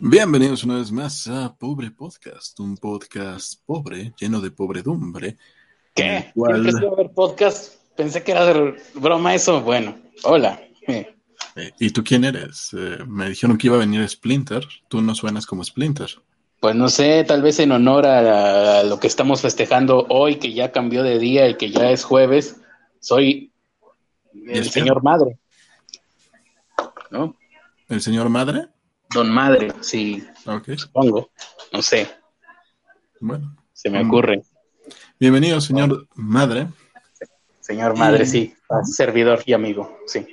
Bienvenidos una vez más a Pobre Podcast, un podcast pobre, lleno de pobredumbre. ¿Qué? Cual... Ver podcast. Pensé que era de broma eso. Bueno, hola. Eh, ¿Y tú quién eres? Eh, me dijeron que iba a venir Splinter. Tú no suenas como Splinter. Pues no sé, tal vez en honor a, a lo que estamos festejando hoy, que ya cambió de día y que ya es jueves, soy el señor madre. ¿No? ¿El señor madre? Don Madre, sí. Supongo. No sé. Bueno. Se me ocurre. Bienvenido, señor Madre. Señor Madre, sí. Servidor y amigo, sí.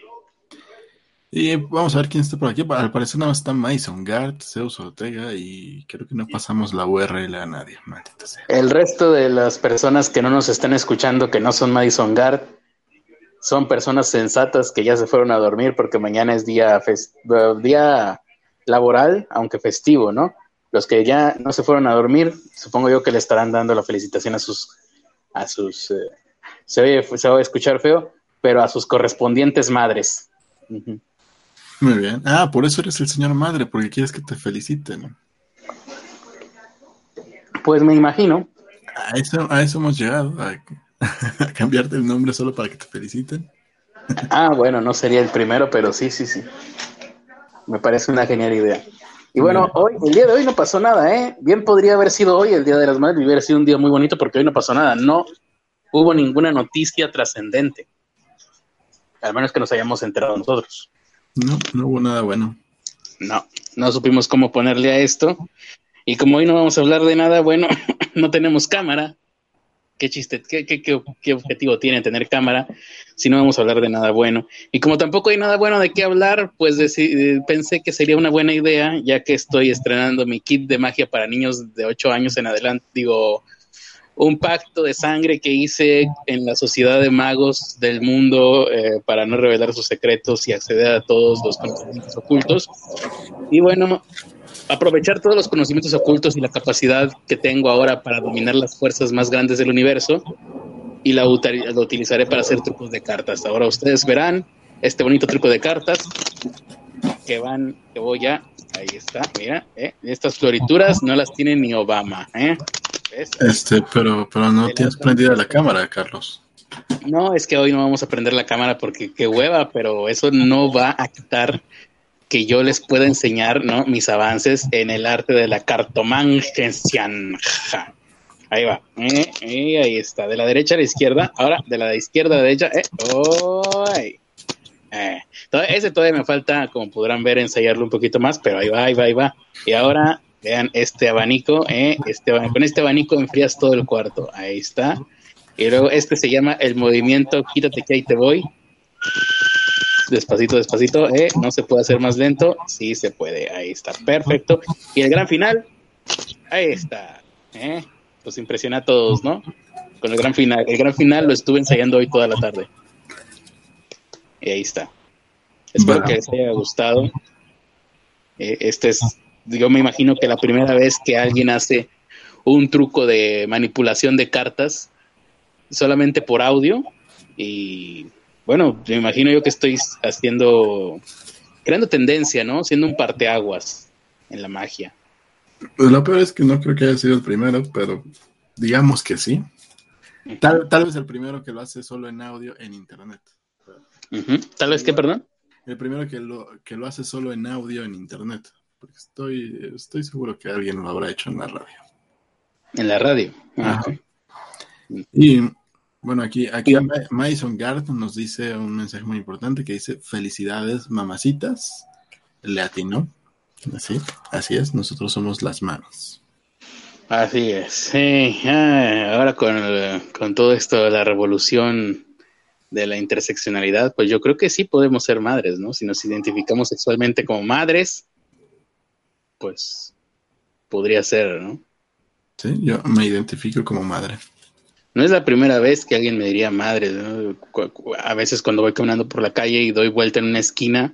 Y vamos a ver quién está por aquí. Al parecer nada más está Mason Gart, Zeus Ortega y creo que no pasamos la URL a nadie. sea. El resto de las personas que no nos están escuchando, que no son Madison Gart, son personas sensatas que ya se fueron a dormir porque mañana es día, día laboral, aunque festivo, ¿no? Los que ya no se fueron a dormir, supongo yo que le estarán dando la felicitación a sus, a sus, eh, se, oye, se va a escuchar feo, pero a sus correspondientes madres. Muy bien. Ah, por eso eres el señor madre, porque quieres que te feliciten. Pues me imagino. A eso, a eso hemos llegado, a, a cambiarte el nombre solo para que te feliciten. Ah, bueno, no sería el primero, pero sí, sí, sí. Me parece una genial idea. Y bueno, hoy, el día de hoy no pasó nada, ¿eh? Bien podría haber sido hoy el Día de las Madres y hubiera sido un día muy bonito porque hoy no pasó nada. No hubo ninguna noticia trascendente. Al menos que nos hayamos enterado nosotros. No, no hubo nada bueno. No, no supimos cómo ponerle a esto. Y como hoy no vamos a hablar de nada bueno, no tenemos cámara qué chiste, qué, objetivo tiene tener cámara si no vamos a hablar de nada bueno. Y como tampoco hay nada bueno de qué hablar, pues pensé que sería una buena idea, ya que estoy estrenando mi kit de magia para niños de 8 años en adelante, digo, un pacto de sangre que hice en la sociedad de magos del mundo eh, para no revelar sus secretos y acceder a todos los conocimientos ocultos. Y bueno, aprovechar todos los conocimientos ocultos y la capacidad que tengo ahora para dominar las fuerzas más grandes del universo y la, utilizaré para hacer trucos de cartas. Ahora ustedes verán este bonito truco de cartas que van, que voy a, ahí está, mira, ¿eh? estas florituras no las tiene ni Obama, ¿eh? Este, pero, pero no tienes prendida la cámara, Carlos. No, es que hoy no vamos a prender la cámara porque qué hueva, pero eso no va a quitar que yo les pueda enseñar ¿no? mis avances en el arte de la cartomancia. Ahí va. Eh, eh, ahí está. De la derecha a la izquierda. Ahora, de la izquierda a la derecha. Eh, oh, eh. ese todavía me falta, como podrán ver, ensayarlo un poquito más, pero ahí va, ahí va, ahí va. Y ahora, vean este abanico. Este, con este abanico enfrías todo el cuarto. Ahí está. Y luego este se llama el movimiento Quítate que ahí te voy despacito, despacito, eh, no se puede hacer más lento, sí se puede, ahí está, perfecto. Y el gran final, ahí está, eh, pues impresiona a todos, ¿no? Con el gran final, el gran final lo estuve ensayando hoy toda la tarde. Y ahí está. Espero que les haya gustado. Eh, este es, yo me imagino que la primera vez que alguien hace un truco de manipulación de cartas solamente por audio y bueno, me imagino yo que estoy haciendo, creando tendencia, ¿no? Siendo un parteaguas en la magia. Pues lo peor es que no creo que haya sido el primero, pero digamos que sí. Tal, tal vez el primero que lo hace solo en audio en internet. Tal vez que, perdón. El primero que lo, que lo hace solo en audio en internet. Porque estoy, estoy seguro que alguien lo habrá hecho en la radio. En la radio. Y bueno, aquí, aquí Mason Gard nos dice un mensaje muy importante que dice felicidades mamacitas, le atinó. Así, así es, nosotros somos las manos. Así es, sí. ahora con, con todo esto de la revolución de la interseccionalidad, pues yo creo que sí podemos ser madres, ¿no? Si nos identificamos sexualmente como madres, pues podría ser, ¿no? Sí, yo me identifico como madre. No es la primera vez que alguien me diría madre. A veces cuando voy caminando por la calle y doy vuelta en una esquina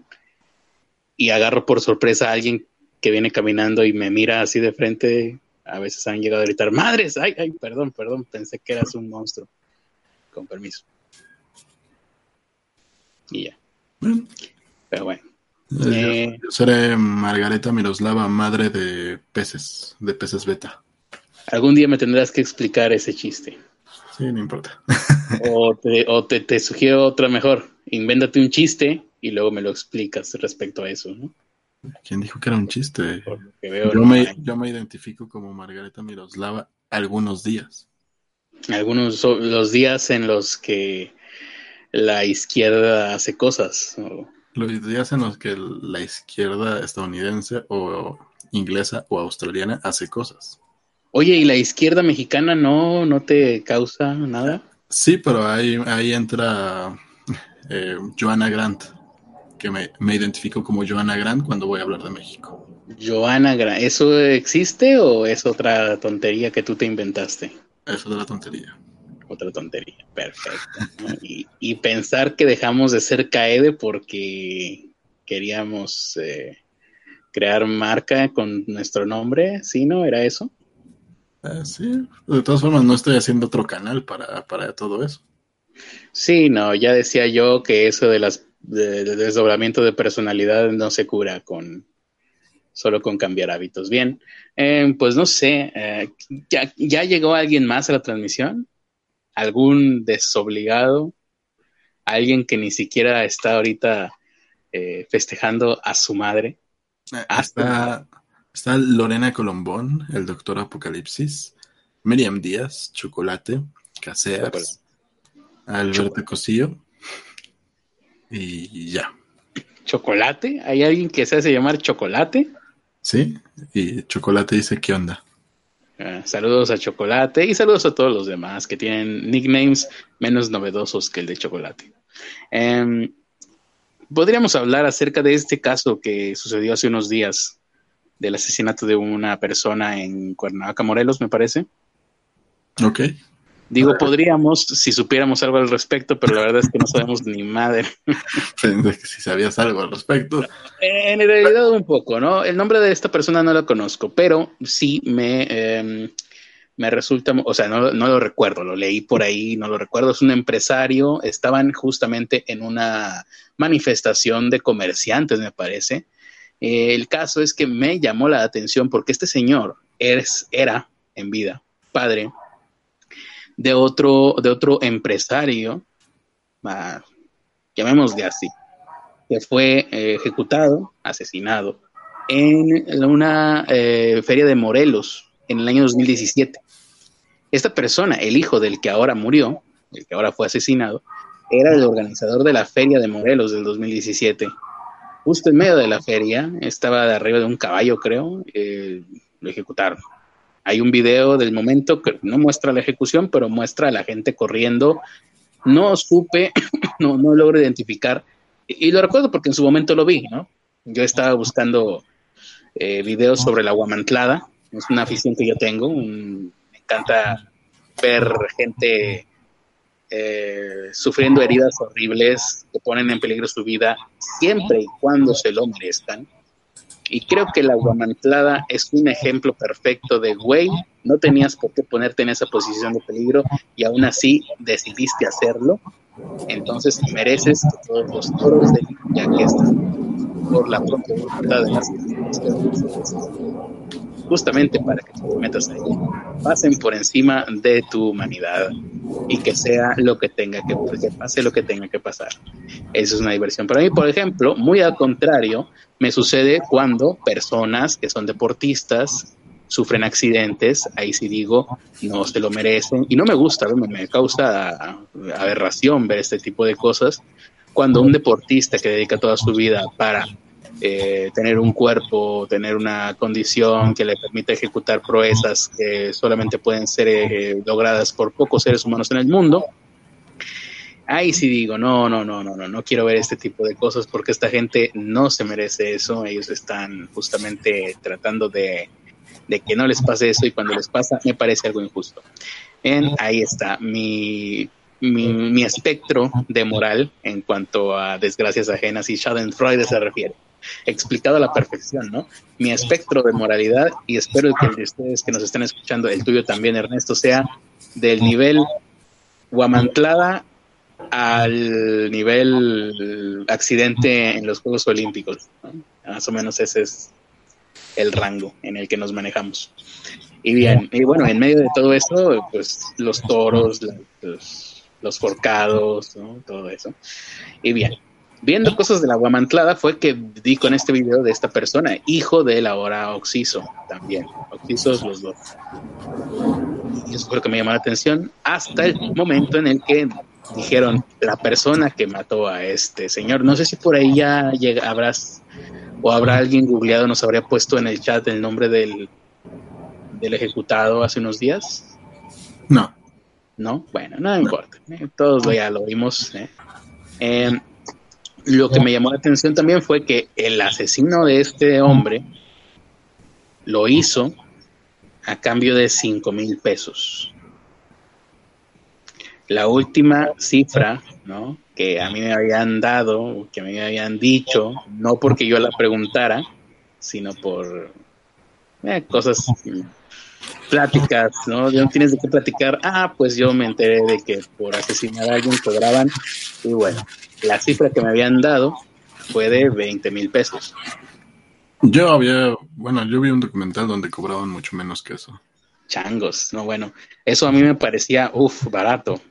y agarro por sorpresa a alguien que viene caminando y me mira así de frente, a veces han llegado a gritar, madres, ay, ay, perdón, perdón, pensé que eras un monstruo. Con permiso. Y ya. Pero bueno. Eh, Yo seré Margareta Miroslava, madre de peces, de peces beta. Algún día me tendrás que explicar ese chiste. Sí, no importa. o te, o te, te sugiero otra mejor. Invéntate un chiste y luego me lo explicas respecto a eso, ¿no? ¿Quién dijo que era un chiste? Veo, Yo no me, yo me identifico como Margareta Miroslava algunos días. Algunos los días en los que la izquierda hace cosas. o- Los días en los que la izquierda estadounidense o inglesa o australiana hace cosas. Oye, ¿y la izquierda mexicana no, no te causa nada? Sí, pero ahí, ahí entra eh, Joanna Grant, que me, me identifico como Joanna Grant cuando voy a hablar de México. Joana, Gra- ¿eso existe o es otra tontería que tú te inventaste? Eso de la tontería. Otra tontería, perfecto. ¿no? Y, y pensar que dejamos de ser CAEDE porque queríamos eh, crear marca con nuestro nombre, ¿sí, no? ¿Era eso? Eh, sí, de todas formas no estoy haciendo otro canal para, para todo eso. Sí, no, ya decía yo que eso de las de, de desdoblamiento de personalidad no se cura con solo con cambiar hábitos. Bien, eh, pues no sé, eh, ¿ya, ¿ya llegó alguien más a la transmisión? ¿Algún desobligado? ¿Alguien que ni siquiera está ahorita eh, festejando a su madre? Ah, Está, Lorena Colombón, el doctor Apocalipsis, Miriam Díaz, Chocolate, Caseas, Alberto Cosillo y ya. ¿Chocolate? ¿Hay alguien que se hace llamar Chocolate? ¿Sí? Y Chocolate dice, ¿qué onda? Eh, saludos a Chocolate y saludos a todos los demás que tienen nicknames menos novedosos que el de Chocolate. Em, Podríamos hablar acerca de este caso que sucedió hace unos días del asesinato de una persona en Cuernavaca, Morelos, me parece. Ok. Digo, podríamos si supiéramos algo al respecto, pero la verdad es que no sabemos ni madre. Si sabías algo al respecto. En realidad un poco, ¿no? El nombre de esta persona no lo conozco, pero sí me, eh, me resulta, o sea, no, no, lo recuerdo, lo leí por ahí, no lo recuerdo, es un empresario, estaban justamente en una manifestación de comerciantes, me parece. Eh, el caso es que me llamó la atención porque este señor es, era en vida padre de otro, de otro empresario, uh, llamémosle así, que fue eh, ejecutado, asesinado, en una eh, feria de Morelos en el año 2017. Esta persona, el hijo del que ahora murió, el que ahora fue asesinado, era el organizador de la feria de Morelos del 2017. Justo en medio de la feria, estaba de arriba de un caballo, creo, eh, lo ejecutaron. Hay un video del momento que no muestra la ejecución, pero muestra a la gente corriendo. No supe, no, no logro identificar y lo recuerdo porque en su momento lo vi, ¿no? Yo estaba buscando eh, videos sobre la guamantlada, es una afición que yo tengo, me encanta ver gente eh, sufriendo heridas horribles que ponen en peligro su vida siempre y cuando se lo merezcan. Y creo que la guamantlada es un ejemplo perfecto de, güey, no tenías por qué ponerte en esa posición de peligro y aún así decidiste hacerlo entonces mereces que todos los toros de ya que están por la propia voluntad de las justamente para que te metas ahí pasen por encima de tu humanidad y que sea lo que tenga que, que pase lo que tenga que pasar eso es una diversión para mí por ejemplo muy al contrario me sucede cuando personas que son deportistas sufren accidentes, ahí sí digo, no se lo merecen. Y no me gusta, me causa aberración ver este tipo de cosas. Cuando un deportista que dedica toda su vida para eh, tener un cuerpo, tener una condición que le permita ejecutar proezas que solamente pueden ser eh, logradas por pocos seres humanos en el mundo, ahí sí digo, no, no, no, no, no, no quiero ver este tipo de cosas porque esta gente no se merece eso. Ellos están justamente tratando de de que no les pase eso y cuando les pasa me parece algo injusto. En, ahí está mi, mi, mi, espectro de moral en cuanto a desgracias ajenas y Schadenfreude se refiere. Explicado a la perfección, ¿no? Mi espectro de moralidad y espero que el de ustedes que nos estén escuchando, el tuyo también, Ernesto, sea del nivel guamantlada al nivel accidente en los Juegos Olímpicos. Más o menos ese es el rango en el que nos manejamos. Y bien, y bueno, en medio de todo eso, pues los toros, los, los forcados, todo eso. Y bien, viendo cosas de la guamantlada fue que di con este video de esta persona, hijo del ahora Oxiso también. Oxisos los dos. Y eso fue lo que me llamó la atención hasta el momento en el que dijeron la persona que mató a este señor. No sé si por ahí ya llega, habrás o habrá alguien googleado, nos habría puesto en el chat el nombre del, del ejecutado hace unos días. No. No, bueno, no, importa. Eh, todos ya lo vimos. Eh. Em, lo que me llamó la atención también fue que el asesino de este hombre lo hizo a cambio de 5 mil pesos. La última cifra, ¿no? Que a mí me habían dado, que me habían dicho, no porque yo la preguntara, sino por eh, cosas, pláticas, ¿no? ¿De tienes de qué platicar? Ah, pues yo me enteré de que por asesinar a alguien cobraban, y bueno, la cifra que me habían dado fue de 20 mil pesos. Yo había, bueno, yo vi un documental donde cobraban mucho menos que eso. Changos, no, bueno, eso a mí me parecía, uff, barato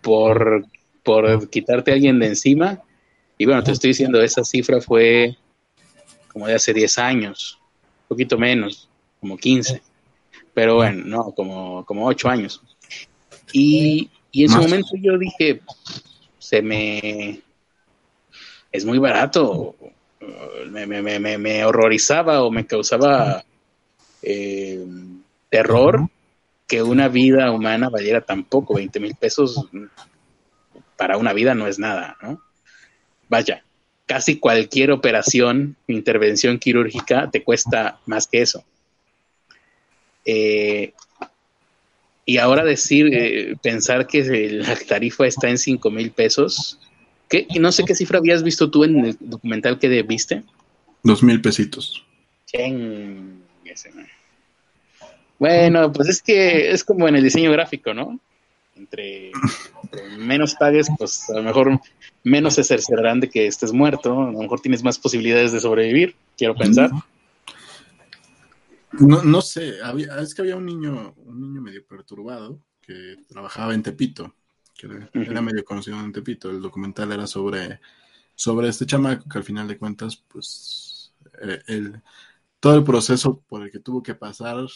por, por quitarte a alguien de encima. Y bueno, te estoy diciendo, esa cifra fue como de hace 10 años, un poquito menos, como 15. Pero bueno, no, como, como 8 años. Y, y en su momento yo dije, se me... Es muy barato. Me, me, me, me horrorizaba o me causaba eh, terror que una vida humana valiera tan poco, 20 mil pesos para una vida no es nada, ¿no? Vaya, casi cualquier operación, intervención quirúrgica te cuesta más que eso. Eh, y ahora decir, eh, pensar que la tarifa está en 5 mil pesos, ¿qué? no sé qué cifra habías visto tú en el documental que viste. Dos mil pesitos. Bueno, pues es que es como en el diseño gráfico, ¿no? Entre, menos pagues, pues a lo mejor menos se cerciorarán de que estés muerto, a lo mejor tienes más posibilidades de sobrevivir, quiero pensar. No, no sé, es que había un niño, un niño medio perturbado que trabajaba en Tepito, que era, medio conocido en Tepito. El documental era sobre, sobre este chamaco que al final de cuentas, pues, eh, el, todo el proceso por el que tuvo que pasar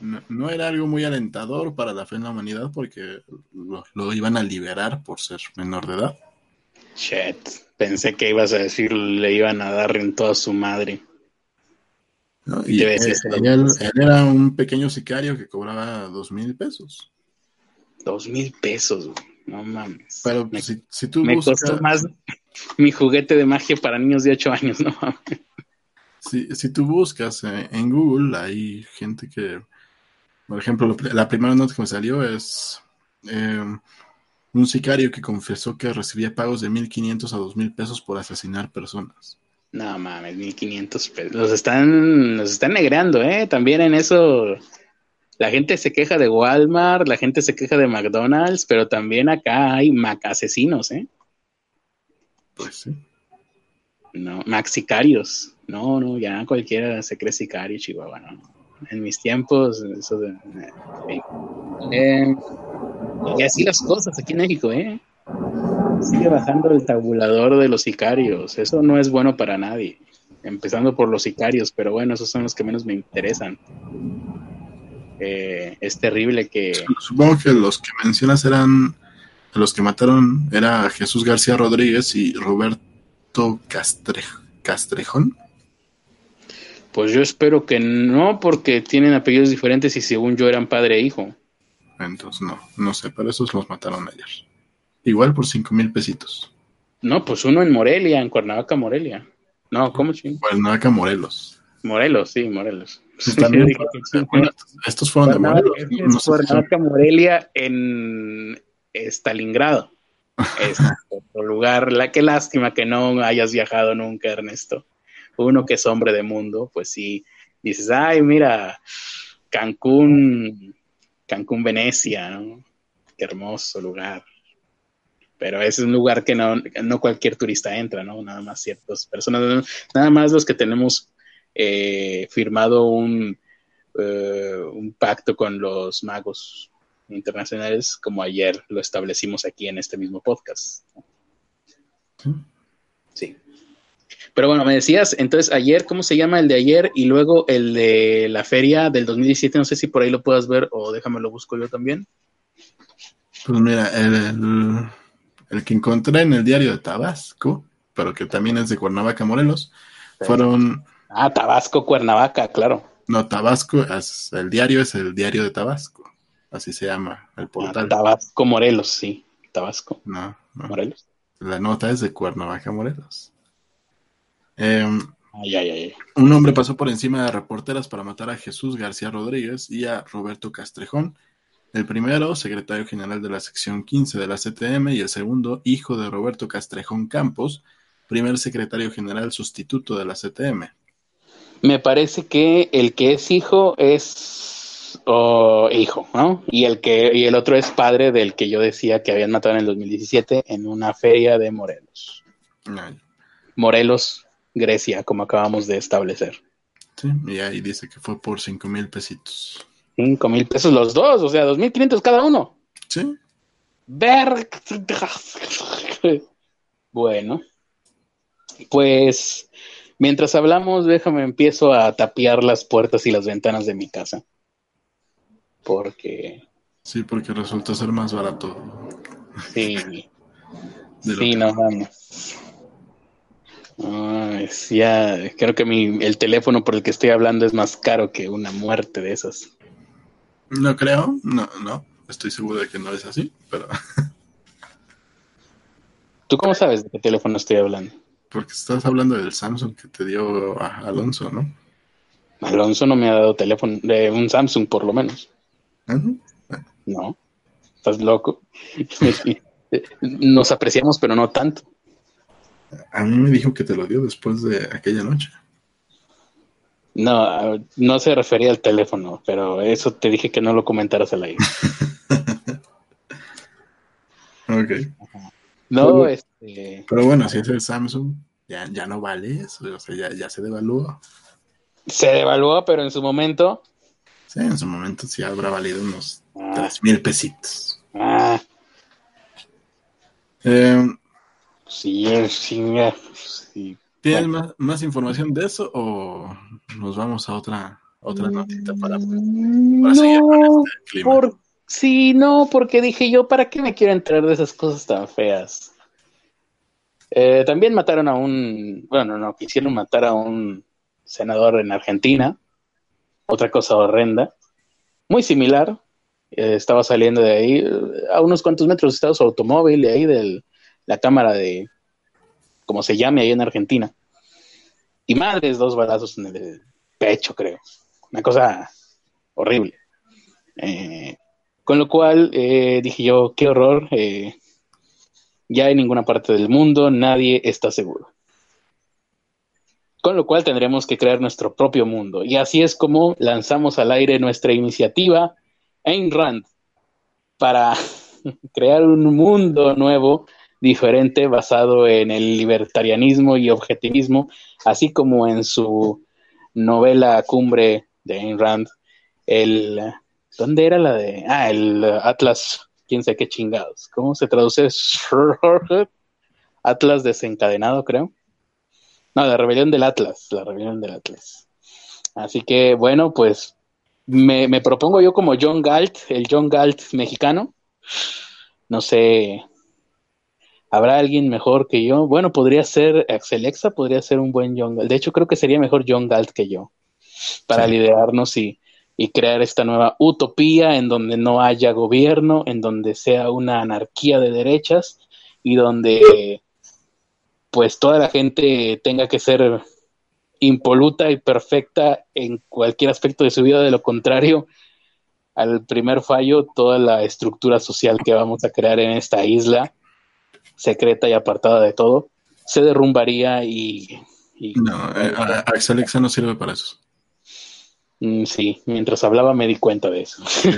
no, era algo muy alentador para la fe en la humanidad porque lo, iban a liberar por ser menor de edad. Shit, pensé que ibas a decir le iban a dar en toda su madre. Y él, era un pequeño sicario que cobraba dos mil pesos. Dos mil pesos, no mames. Pero si, si, tú me costó más mi juguete de magia para niños de ocho años, no mames. Si, si tú buscas eh, en Google, hay gente que por ejemplo, la primera nota que me salió es em, un sicario que confesó que recibía pagos de 1.500 a 2.000 pesos por asesinar personas. No mames, 1.500 pesos. Los están, los están negreando, ¿eh? También en eso la gente se queja de Walmart, la gente se queja de McDonald's, pero también acá hay Mac asesinos, ¿eh? Pues sí. No, Max sicarios. No, no, ya cualquiera se cree sicario, Chihuahua, no en mis tiempos, eso de, eh, y así las cosas aquí en México, ¿eh? Sigue bajando el tabulador de los sicarios. Eso no es bueno para nadie. Empezando por los sicarios, pero bueno, esos son los que menos me interesan. Eh, es terrible que. Supongo que los que mencionas eran. Los que mataron era Jesús García Rodríguez y Roberto Castre, Castrejón. Pues yo espero que no, porque tienen apellidos diferentes y según yo eran padre e hijo. Entonces no, no sé, pero esos los mataron ayer. Igual por cinco mil pesitos. No, pues uno en Morelia, en Cuernavaca, Morelia. No, ¿cómo ching? Cuernavaca, Morelos. Morelos, sí, Morelos. estos fueron de Morelos. No Cuernavaca, Morelia en Stalingrado. Es otro lugar. La, qué lástima que no hayas viajado nunca, Ernesto uno que es hombre de mundo, pues sí, dices, ay, mira, Cancún, Cancún, Venecia, ¿no? Qué hermoso lugar. Pero es un lugar que no, no cualquier turista entra, ¿no? Nada más ciertas personas, nada más los que tenemos eh, firmado un, eh, un pacto con los magos internacionales, como ayer lo establecimos aquí en este mismo podcast. Sí. Pero bueno, me decías, entonces ayer, ¿cómo se llama el de ayer? Y luego el de la feria del 2017, no sé si por ahí lo puedas ver o déjame lo busco yo también. Pues mira, el, el que encontré en el diario de Tabasco, pero que también es de Cuernavaca, Morelos, fueron... Ah, Tabasco, Cuernavaca, claro. No, Tabasco, el diario es el diario de Tabasco, así se llama el portal. Ah, Tabasco, Morelos, sí, Tabasco. No, no. Morelos. La nota es de Cuernavaca, Morelos. Em, ay, ay, ay. Un hombre pasó por encima de reporteras para matar a Jesús García Rodríguez y a Roberto Castrejón. El primero, secretario general de la sección 15 de la CTM, y el segundo, hijo de Roberto Castrejón Campos, primer secretario general sustituto de la CTM. Me parece que el que es hijo es hijo, ¿no? Y el que y el otro es padre del que yo decía que habían matado en el 2017 en una feria de Morelos. Morelos, Grecia, como acabamos de establecer. Sí, y ahí dice que fue por cinco mil pesitos. Cinco mil pesos los dos, o sea, dos mil quinientos cada uno. Sí. Ver. Bueno, pues mientras hablamos, déjame empiezo a tapiar las puertas y las ventanas de mi casa. Porque. Sí, porque resulta ser más barato. Sí. sí, no vamos. Ay, ya, creo que mi, el teléfono por el que estoy hablando es más caro que una muerte de esas. No creo, no, no, estoy seguro de que no es así, pero... ¿Tú cómo sabes de qué teléfono estoy hablando? Porque estás hablando del Samsung que te dio Alonso, ¿no? Alonso no me ha dado teléfono, de un Samsung por lo menos. No, estás loco. Nos apreciamos, pero no tanto. A mí me dijo que te lo dio después de aquella noche. No, no se refería al teléfono, pero eso te dije que no lo comentaras al aire. ok. No, pero, este. Pero bueno, si es el Samsung, ya, ya no vale eso, o sea, ya, ya se devalúa. Se devalúa, pero en su momento. Sí, en su momento sí habrá valido unos ah. tres mil pesitos. Ah. Eh, Sí, sí, sí. ¿Tienes más, más, información de eso o nos vamos a otra otra notita para, para seguir con este clima? Por, sí, no, porque dije yo, ¿para qué me quiero enterar de esas cosas tan feas? Eh, también mataron a un, bueno, no, quisieron matar a un senador en Argentina, otra cosa horrenda, muy similar, eh, estaba saliendo de ahí, a unos cuantos metros estaba su automóvil, de ahí del, la cámara de, como se llame ahí en Argentina. Y madres, dos balazos en el pecho, creo. Una cosa horrible. Eh, con lo cual eh, dije yo, qué horror. Eh, ya en ninguna parte del mundo nadie está seguro. Con lo cual tendremos que crear nuestro propio mundo. Y así es como lanzamos al aire nuestra iniciativa Ayn Rand para crear un mundo nuevo diferente basado en el libertarianismo y objetivismo, así como en su novela cumbre de Ayn Rand, el... ¿Dónde era la de...? Ah, el Atlas, quién sé qué chingados. ¿Cómo se traduce? Atlas desencadenado, creo. No, la rebelión del Atlas, la rebelión del Atlas. Así que, bueno, pues me, me propongo yo como John Galt, el John Galt mexicano. No sé, ¿Habrá alguien mejor que yo? Bueno, podría ser Axelexa, podría ser un buen John Galt. De hecho, creo que sería mejor John Galt que yo para liderarnos y, y, crear esta nueva utopía en donde no haya gobierno, en donde sea una anarquía de derechas y donde pues toda la gente tenga que ser impoluta y perfecta en cualquier aspecto de su vida, de lo contrario, al primer fallo, toda la estructura social que vamos a crear en esta isla secreta y apartada de todo, se derrumbaría y... no, eh, Alexa no sirve para eso. Mm, sí, mientras hablaba me di cuenta de eso. Sí,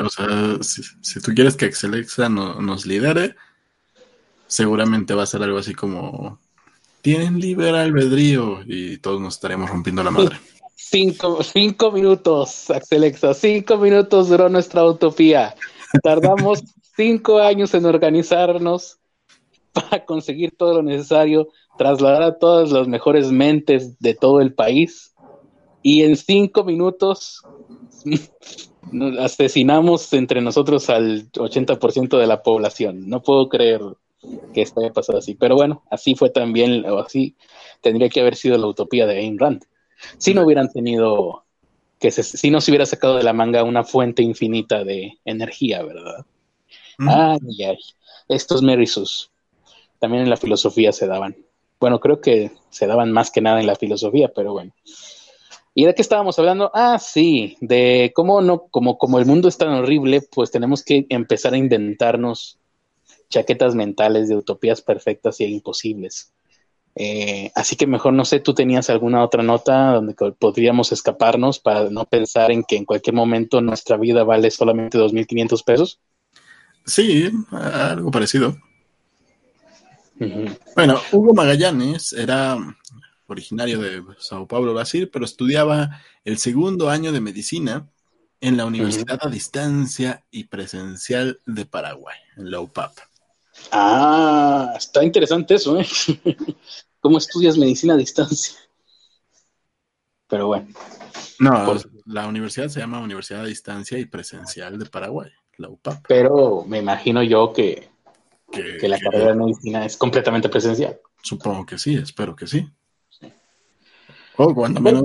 o sea, si, tú quieres que Alexa no, nos lidere, seguramente va a ser algo así como tienen libre albedrío y todos nos estaremos rompiendo la madre. Cinco, cinco minutos, Axelexa, cinco minutos duró nuestra utopía. Tardamos cinco años en organizarnos para conseguir todo lo necesario, trasladar a todas las mejores mentes de todo el país y en cinco minutos asesinamos entre nosotros al 80% de la población. No puedo creer que esto haya pasado así, pero bueno, así fue también, o así tendría que haber sido la utopía de Ayn Rand. Si no hubieran tenido, que si no se hubiera sacado de la manga una fuente infinita de energía, ¿verdad? Ay, ay, estos merisus también en la filosofía se daban. Bueno, creo que se daban más que nada en la filosofía, pero bueno. ¿Y de qué estábamos hablando? Ah, sí, de cómo no, como, como el mundo es tan horrible, pues tenemos que empezar a inventarnos chaquetas mentales de utopías perfectas e imposibles. Eh, así que mejor no sé, tú tenías alguna otra nota donde podríamos escaparnos para no pensar en que en cualquier momento nuestra vida vale solamente 2.500 pesos. Sí, algo parecido. Bueno, Hugo Magallanes era originario de Sao Paulo, Brasil, pero estudiaba el segundo año de medicina en la Universidad a Distancia y Presencial de Paraguay, en la UPAP. Ah, está interesante eso, ¿eh? ¿Cómo estudias medicina a distancia? Pero bueno. No, la universidad se llama Universidad a Distancia y Presencial de Paraguay, la UPAP. Pero me imagino yo que, que, la carrera de medicina es completamente presencial. Supongo que sí, espero que sí. O cuando menos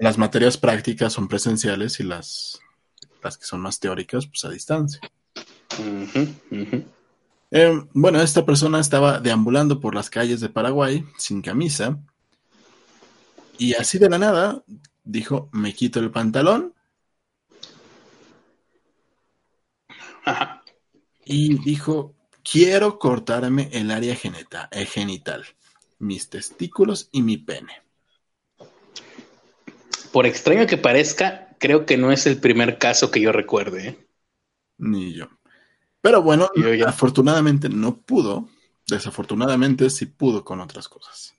las materias prácticas son presenciales y las, las que son más teóricas, pues a distancia. Eh, bueno, esta persona estaba deambulando por las calles de Paraguay sin camisa y así de la nada dijo, me quito el pantalón. Y dijo, quiero cortarme el área eh, genital, mis testículos y mi pene. Por extraño que parezca, creo que no es el primer caso que yo recuerde. ¿eh? Ni yo. Pero bueno, afortunadamente no pudo. Desafortunadamente sí pudo con otras cosas.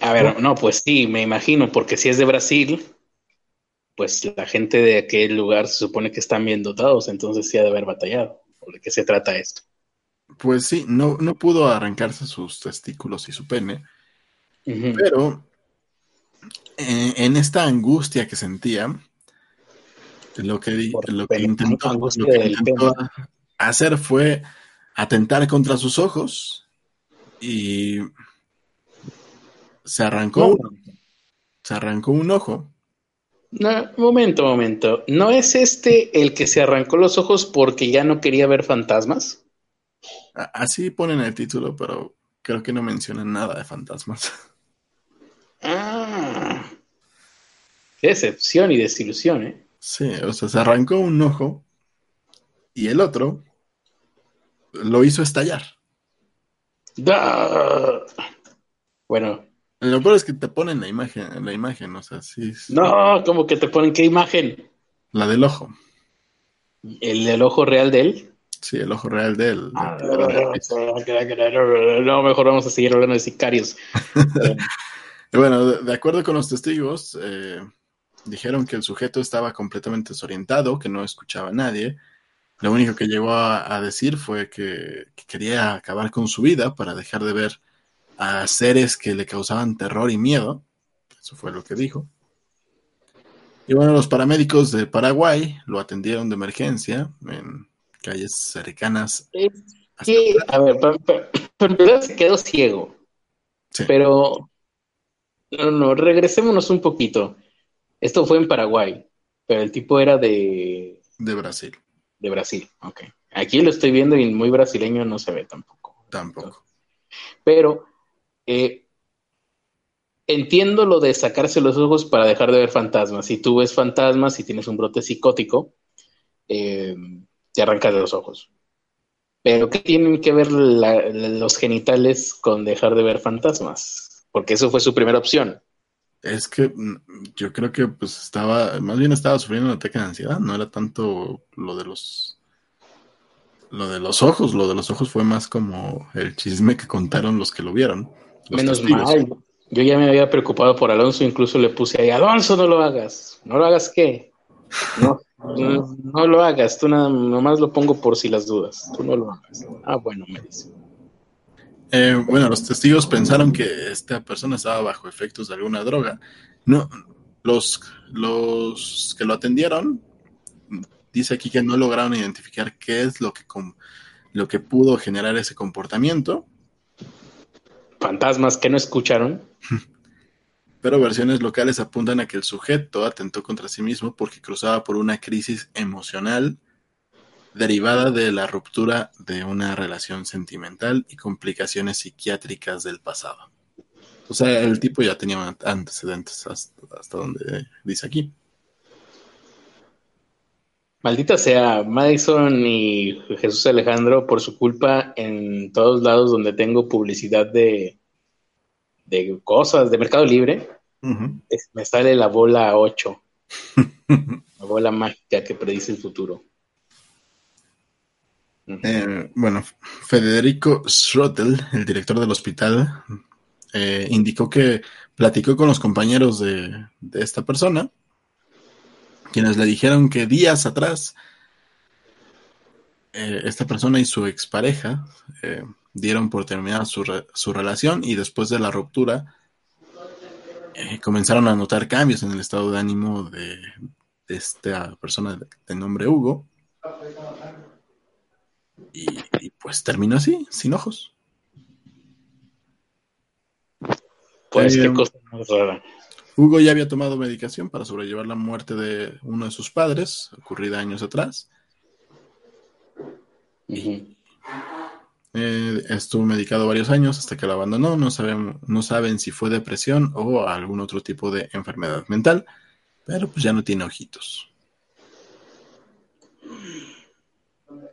A ver, no, pues sí, me imagino, porque si es de Brasil, pues la gente de aquel lugar se supone que están bien dotados, entonces sí ha de haber batallado. ¿Por de qué se trata esto? Pues sí, no, no pudo arrancarse sus testículos y su pene, pero en esta angustia que sentía, lo que, lo que intentó, hacer fue atentar contra sus ojos y se arrancó, se arrancó un ojo. No, momento, momento. ¿No es este el que se arrancó los ojos porque ya no quería ver fantasmas? Así ponen el título, pero creo que no mencionan nada de fantasmas. Ah, qué decepción y desilusión, ¿eh? Sí, o sea, se arrancó un ojo y el otro lo hizo estallar. Bueno. Lo peor es que te ponen la imagen, la imagen, o sea, sí. No, como que te ponen qué imagen. La del ojo. ¿El del ojo real de él? Sí, el ojo real de él. Ah, no, mejor vamos a seguir hablando de sicarios. bueno, de, acuerdo con los testigos, eh, dijeron que el sujeto estaba completamente desorientado, que no escuchaba a nadie. Lo único que llegó a, decir fue que, quería acabar con su vida para dejar de ver a seres que le causaban terror y miedo. Eso fue lo que dijo. Y bueno, los paramédicos de Paraguay lo atendieron de emergencia en calles cercanas. Sí, a ver, pero se quedó ciego. Pero, no, no, regresémonos un poquito. Esto fue en Paraguay, pero el tipo era de... De Brasil. De Brasil, ok. Aquí lo estoy viendo y muy brasileño no se ve tampoco. Tampoco. Pero eh, entiendo lo de sacarse los ojos para dejar de ver fantasmas. Si tú ves fantasmas y tienes un brote psicótico, eh, te arrancas de los ojos. Pero ¿qué tienen que ver los genitales con dejar de ver fantasmas? Porque eso fue su primera opción. Es que mm, yo creo que pues estaba, más bien estaba sufriendo un ataque de ansiedad, no era tanto lo de los Lo de los ojos, lo de los ojos fue más como el chisme que contaron los que lo vieron. Menos mal. Yo ya me había preocupado por Alonso, incluso le puse ahí, Alonso, no lo hagas. ¿No lo hagas qué? No, no, lo hagas, tú nada, nomás lo pongo por si las dudas. Tú no lo hagas. Ah, bueno, me dice. Eh, bueno, los testigos pensaron que esta persona estaba bajo efectos de alguna droga. No, los, los que lo atendieron, dice aquí que no lograron identificar qué es lo que, lo que pudo generar ese comportamiento. Fantasmas que no escucharon. Pero versiones locales apuntan a que el sujeto atentó contra sí mismo porque cruzaba por una crisis emocional derivada de la ruptura de una relación sentimental y complicaciones psiquiátricas del pasado. O sea, el tipo ya tenía antecedentes hasta, donde dice aquí. Maldita sea, Madison y Jesús Alejandro, por su culpa, en todos lados donde tengo publicidad de, de cosas, de Mercado Libre, me sale la bola 8. la bola mágica que predice el futuro. Eh, bueno, Federico Schroetel, el director del hospital, eh, indicó que platicó con los compañeros de, esta persona, quienes le dijeron que días atrás eh, esta persona y su expareja dieron por terminada su, su, relación y después de la ruptura comenzaron a notar cambios en el estado de ánimo de, de esta persona de nombre Hugo y, pues terminó así, sin ojos. Pues qué eh, cosa más rara. Hugo ya había tomado medicación para sobrellevar la muerte de uno de sus padres, ocurrida años atrás. Y eh, estuvo medicado varios años hasta que lo abandonó. No saben, no saben si fue depresión o algún otro tipo de enfermedad mental, pero pues ya no tiene ojitos.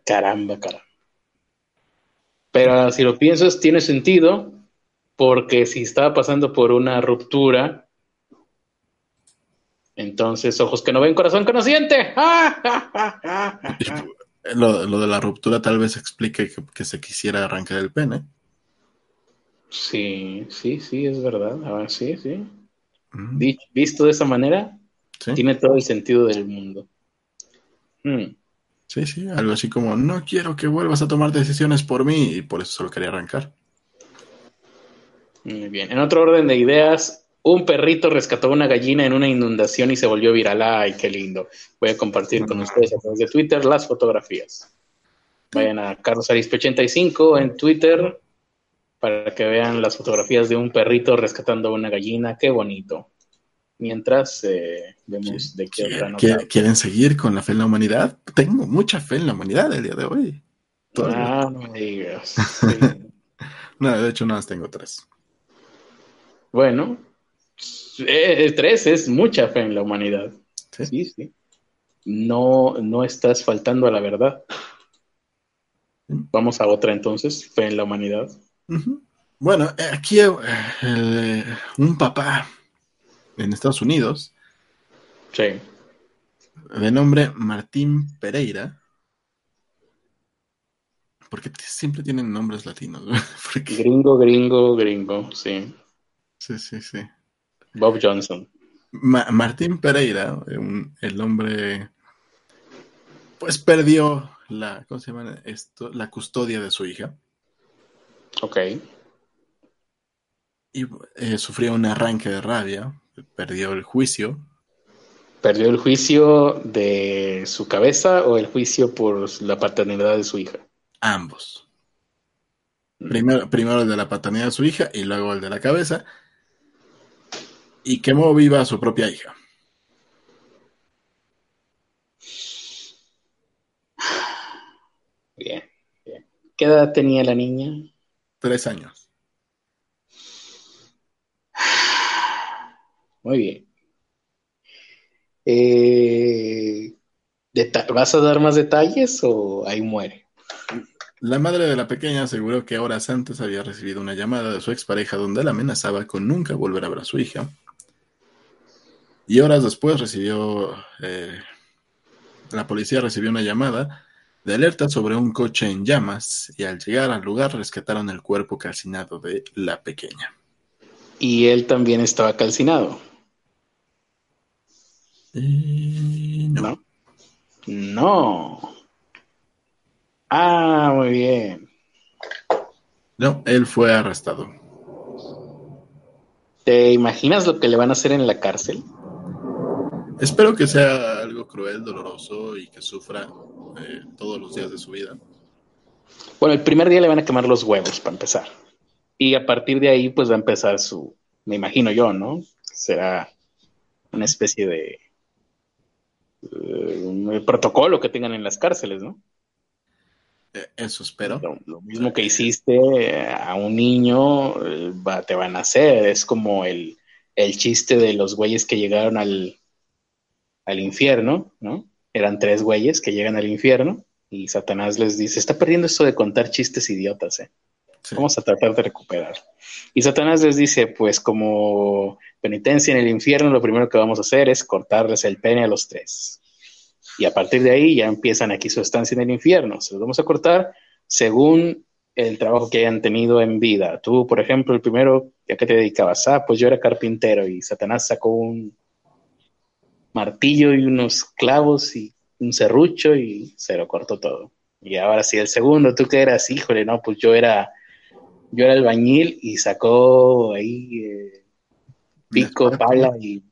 Caramba, caramba. Pero si lo piensas, tiene sentido, porque si estaba pasando por una ruptura, entonces ojos que no ven, corazón que no siente. Lo, de la ruptura tal vez explique que, se quisiera arrancar el pene. Sí, sí, sí, es verdad. Sí, sí. Visto de esa manera, tiene todo el sentido del mundo. Hmm. Sí, sí, algo así como, no quiero que vuelvas a tomar decisiones por mí y por eso solo quería arrancar. Muy bien. En otro orden de ideas, un perrito rescató una gallina en una inundación y se volvió viral. Ay, qué lindo. Voy a compartir con ustedes a través de Twitter las fotografías. Vayan a Carlos Arispe 85 en Twitter para que vean las fotografías de un perrito rescatando una gallina. Qué bonito mientras eh, vemos de qué otra nota. ¿Quieren seguir con la fe en la humanidad? Tengo mucha fe en la humanidad el día de hoy. Ah, no me digas. no, de hecho, nada más tengo tres. Bueno, eh, tres es mucha fe en la humanidad. Sí, sí. No, no estás faltando a la verdad. Vamos a otra entonces, fe en la humanidad. Bueno, eh, aquí un papá en Estados Unidos. Sí. De nombre Martín Pereira. Porque siempre tienen nombres latinos. Gringo, gringo, gringo, sí. Sí, sí, sí. Bob Johnson. Martín Pereira, el hombre, pues perdió la, ¿cómo se llama esto? La custodia de su hija. Ok. Y eh, sufrió un arranque de rabia perdió el juicio. ¿Perdió el juicio de su cabeza o el juicio por la paternidad de su hija? Ambos. Primero, primero el de la paternidad de su hija y luego el de la cabeza. Y quemó viva a su propia hija. Bien, bien. ¿Qué edad tenía la niña? Tres años. Muy bien. Eh, ¿Vas a dar más detalles o ahí muere? La madre de la pequeña aseguró que horas antes había recibido una llamada de su expareja donde la amenazaba con nunca volver a ver a su hija. Y horas después recibió, eh, la policía recibió una llamada de alerta sobre un coche en llamas y al llegar al lugar rescataron el cuerpo calcinado de la pequeña. Y él también estaba calcinado. Eh, no. No. Ah, muy bien. No, él fue arrestado. ¿Te imaginas lo que le van a hacer en la cárcel? Espero que sea algo cruel, doloroso y que sufra eh, todos los días de su vida. Bueno, el primer día le van a quemar los huevos para empezar. Y a partir de ahí, pues va a empezar su, me imagino yo, ¿no? Será una especie de eh, protocolo que tengan en las cárceles, ¿no? Eh, eso espero. Lo, mismo que hiciste a un niño, te van a hacer. Es como el, el chiste de los güeyes que llegaron al, al infierno, ¿no? Eran tres güeyes que llegan al infierno y Satanás les dice, está perdiendo esto de contar chistes idiotas, ¿eh? Vamos a tratar de recuperar. Y Satanás les dice, pues como penitencia en el infierno, lo primero que vamos a hacer es cortarles el pene a los tres. Y a partir de ahí ya empiezan aquí su estancia en el infierno. Se los vamos a cortar según el trabajo que hayan tenido en vida. Tú, por ejemplo, el primero, ¿a qué te dedicabas? Ah, pues yo era carpintero y Satanás sacó un martillo y unos clavos y un serrucho y se lo cortó todo. Y ahora sí, el segundo, ¿tú qué eras? Híjole, no, pues yo era, yo era albañil y sacó ahí eh, pico, pala y,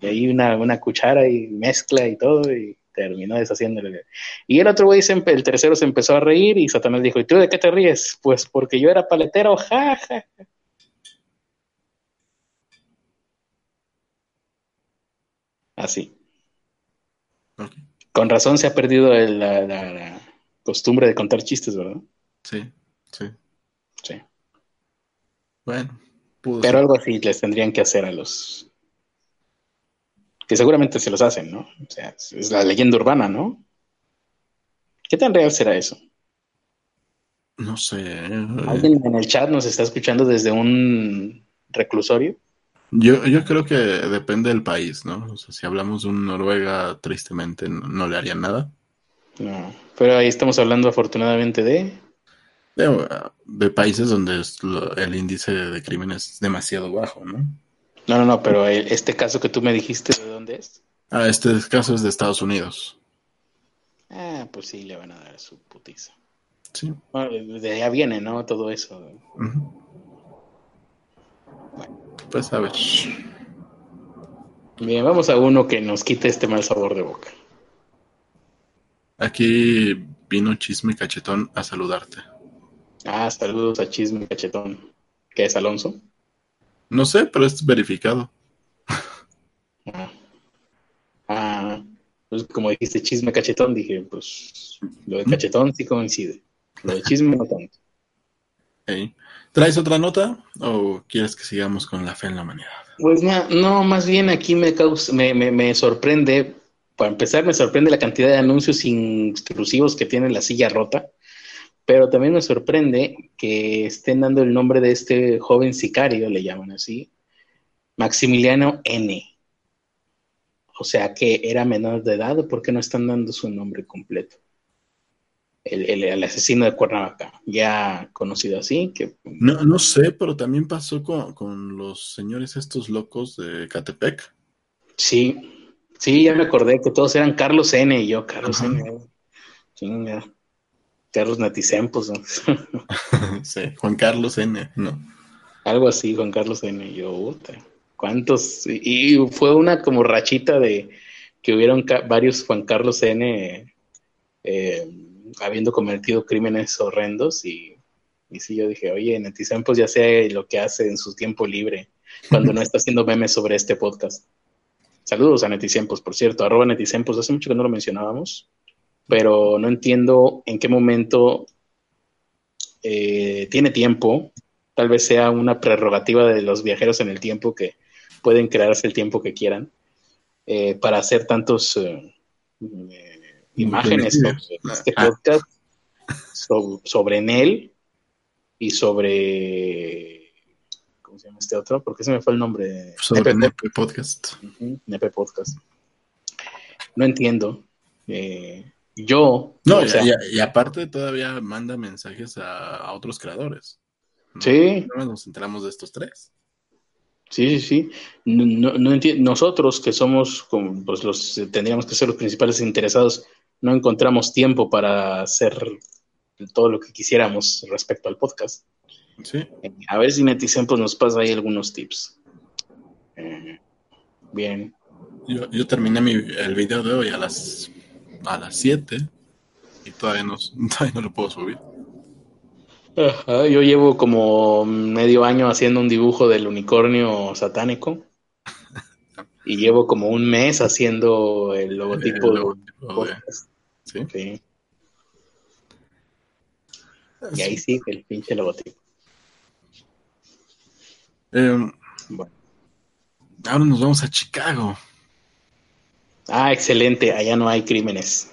ahí una, una, cuchara y mezcla y todo y terminó deshaciéndole. Y el otro güey, el tercero se empezó a reír y Satanás dijo, ¿y tú de qué te ríes? Pues porque yo era paletero, jaja. Así. Con razón se ha perdido la, costumbre de contar chistes, ¿verdad? Sí, sí. Sí. Bueno. Pero algo así les tendrían que hacer a los... Que seguramente se los hacen, ¿no? O sea, es la leyenda urbana, ¿no? ¿Qué tan real será eso? No sé. ¿Alguien en el chat nos está escuchando desde un reclusorio? Yo, yo creo que depende del país, ¿no? O sea, si hablamos de un Noruega, tristemente no, le harían nada. No, pero ahí estamos hablando afortunadamente de... De, países donde el índice de crímenes es demasiado bajo, ¿no? No, no, no, pero este caso que tú me dijiste, ¿de dónde es? Ah, este caso es de Estados Unidos. Ah, pues sí, le van a dar su putiza. Sí. de allá viene, ¿no? Todo eso. Pues a ver. Bien, vamos a uno que nos quite este mal sabor de boca. Aquí vino Chisme Cachetón a saludarte. Ah, saludos a Chisme Cachetón. ¿Qué es Alonso? No sé, pero es verificado. Ah, ah pues como dijiste Chisme Cachetón, dije, pues lo de Cachetón sí coincide. Lo de Chisme no tanto. ¿Traes otra nota o quieres que sigamos con la fe en la humanidad? Pues no, más bien aquí me, causa, me, me, sorprende, para empezar me sorprende la cantidad de anuncios intrusivos que tiene la silla rota, pero también me sorprende que estén dando el nombre de este joven sicario, le llaman así, Maximiliano N. O sea que era menor de edad, ¿por qué no están dando su nombre completo? El, asesino de Cuernavaca, ya conocido así. Que... No, no sé, pero también pasó con, los señores estos locos de Catepec. Sí, sí, ya me acordé que todos eran Carlos N. y yo, Carlos N. Chinga. Carlos Naticempos. sí, Juan Carlos N. No. Algo así, Juan Carlos N. Y yo, ¿cuántos? Y, fue una como rachita de que hubieron varios Juan Carlos N. Eh, habiendo cometido crímenes horrendos y, y sí, yo dije, oye, Netizem pues ya sé lo que hace en su tiempo libre cuando no está haciendo memes sobre este podcast. Saludos a Neticiempos, por cierto, arroba Neticiempos, hace mucho que no lo mencionábamos, pero no entiendo en qué momento eh, tiene tiempo, tal vez sea una prerrogativa de los viajeros en el tiempo que pueden crearse el tiempo que quieran eh, para hacer tantos eh, imágenes sobre este ah. podcast, sobre, él y sobre. ¿Cómo se llama este otro? Porque se me fue el nombre. Sobre Nepe, Podcast. Nepe Podcast. No entiendo. Eh, yo. No, o y, sea, y- y aparte todavía manda mensajes a, a otros creadores. ¿no? Sí. No nos enteramos de estos tres. Sí, sí, sí. No, no- no Nosotros que somos, como, pues los tendríamos que ser los principales interesados, no encontramos tiempo para hacer todo lo que quisiéramos respecto al podcast. Sí. Eh, A ver si Netizen pues, nos pasa ahí algunos tips. Eh, bien. Yo, yo terminé mi, el video de hoy a las a las 7 y todavía no, todavía no lo puedo subir. Ajá, yo llevo como medio año haciendo un dibujo del unicornio satánico y llevo como un mes haciendo el logotipo El del logotipo de- podcast. ¿Sí? Sí. Y ahí sí, el pinche logotipo. Eh, Bueno. ahora nos vamos a Chicago. Ah, excelente, allá no hay crímenes.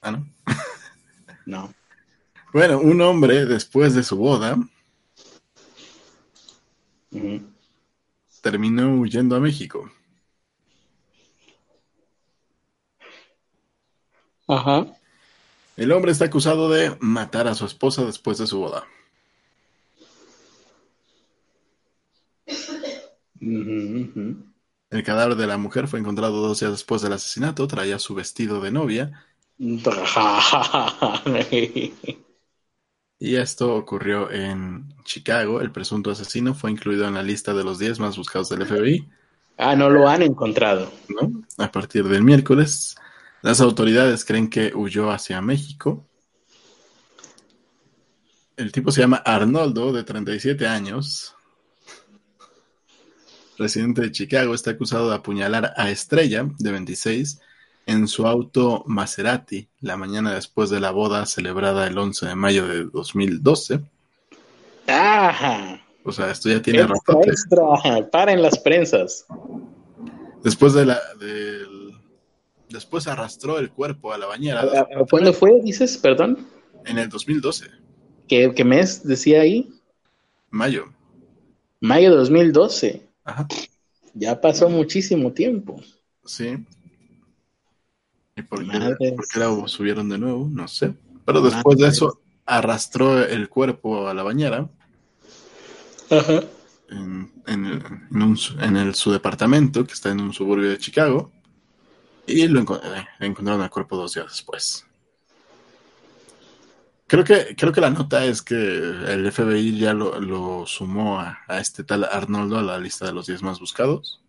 Ah, ¿no? No. Bueno, un hombre después de su boda terminó huyendo a México. Ajá. El hombre está acusado de matar a su esposa después de su boda. El cadáver de la mujer fue encontrado dos días después del asesinato. Traía su vestido de novia. Y esto ocurrió en Chicago. El presunto asesino fue incluido en la lista de los 10 más buscados del FBI. ah, no lo han encontrado. ¿no? A partir del miércoles, las autoridades creen que huyó hacia México. El tipo se llama Arnoldo, de 37 años. Residente de Chicago, está acusado de apuñalar a Estrella, de 26, en su auto Maserati la mañana después de la boda celebrada el 11 de mayo de 2012. Ajá. O sea, esto ya tiene Extra, extra. Paren las prensas. Después de la después arrastró el cuerpo a la bañera ¿A- a- ¿Cuándo fue, dices? Perdón. en el 2012, ¿Qué, qué mes decía ahí? mayo. Mayo de 2012. Ajá, Ya pasó muchísimo tiempo. sí. ¿Y por qué, por qué la subieron de nuevo? No sé. Pero después de eso arrastró el cuerpo a la bañera Ajá. en, en el, en un su- en el- su departamento, que está en un suburbio de Chicago, y lo eh, encontraron el cuerpo dos días después. Creo que, creo que la nota es que el FBI ya lo, lo sumó a, a este tal Arnoldo a la lista de los 10 más buscados.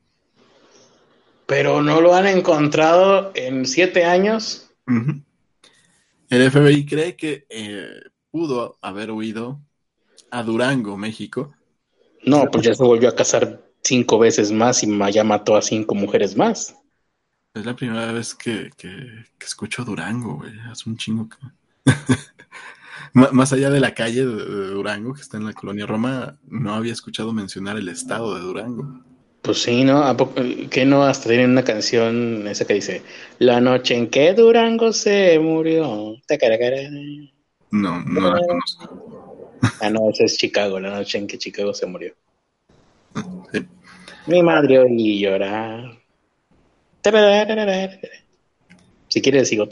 Pero no lo han encontrado en siete años. El FBI cree que eh, pudo haber huido a Durango, México. No, pues ya se volvió a casar cinco veces más y ya mató a cinco mujeres más. Es la primera vez que, que- que escucho Durango, güey. Es un chingo que... Más allá de la calle de, de Durango, que está en la colonia Roma, no había escuchado mencionar el estado de Durango. Pues sí, ¿no? ¿A poco- ¿Qué no? Hasta tienen una canción esa que dice La noche en que Durango se murió. No, no la conozco. Ah, no, esa es Chicago, la noche en que Chicago se murió. Sí. Mi madre oí llorar. Si quieres, sigo.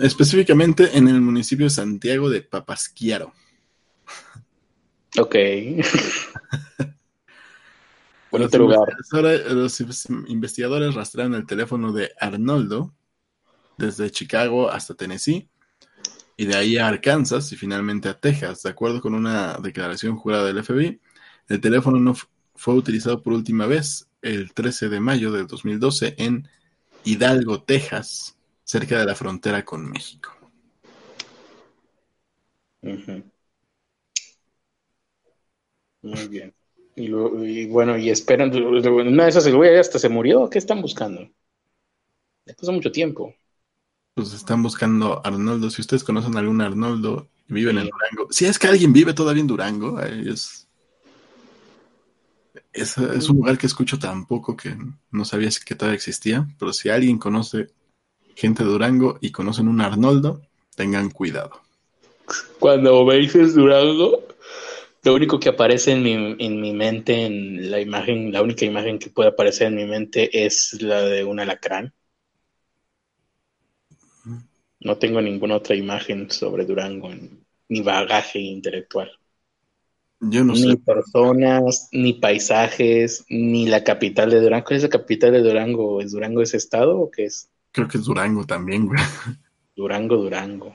Específicamente en el municipio de Santiago de Papasquiaro. Ok. Los lugar. investigadores, los investigadores rastrearon el teléfono de Arnoldo desde Chicago hasta Tennessee y de ahí a Arkansas y finalmente a Texas. De acuerdo con una declaración jurada del FBI, el teléfono no fue utilizado por última vez el 13 de mayo del 2012 en Hidalgo, Texas, cerca de la frontera con México. Muy bien. Y, luego- y bueno, y esperan. Una de esas, el güey hasta se murió. ¿Qué están buscando? Ya pasó mucho tiempo. Pues están buscando Arnoldo. Si ustedes conocen a algún Arnoldo viven en Sí. Durango, si es que alguien vive todavía en Durango, es, es, un lugar que escucho tan poco que no sabía que todavía existía. Pero si alguien conoce gente de Durango y conocen un Arnoldo, tengan cuidado. Cuando me dices Durango, lo único que aparece en mi, en mi mente, en la imagen, la única imagen que puede aparecer en mi mente es la de un alacrán. No tengo ninguna otra imagen sobre Durango, ni bagaje intelectual. Yo no ni sé. personas, ni paisajes, ni la capital de Durango. ¿Cuál es la capital de Durango? ¿Es Durango ese estado o qué es? Creo que es Durango también, güey. Durango, Durango.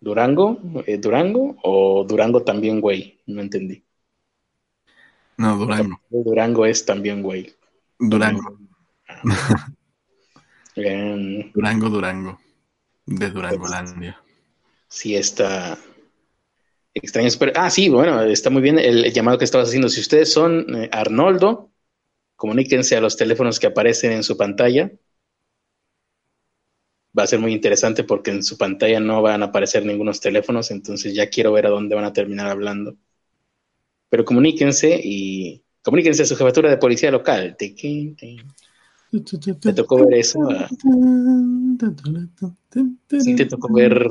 ¿Durango? eh, ¿Durango? ¿O Durango también, güey? No entendí. No, Durango. Durango es también, güey. Durango. Em, Durango, Durango. De Durangolandia. sí está extraño. Pero, ah, sí, bueno, está muy bien el, llamado que estabas haciendo. Si ustedes son eh, Arnoldo, comuníquense a los teléfonos que aparecen en su pantalla. Va a ser muy interesante porque en su pantalla no van a aparecer ningunos teléfonos, entonces ya quiero ver a dónde van a terminar hablando. Pero comuníquense y comuníquense a su jefatura de policía local. ¿Te tocó ver eso? ¿Sí te tocó ver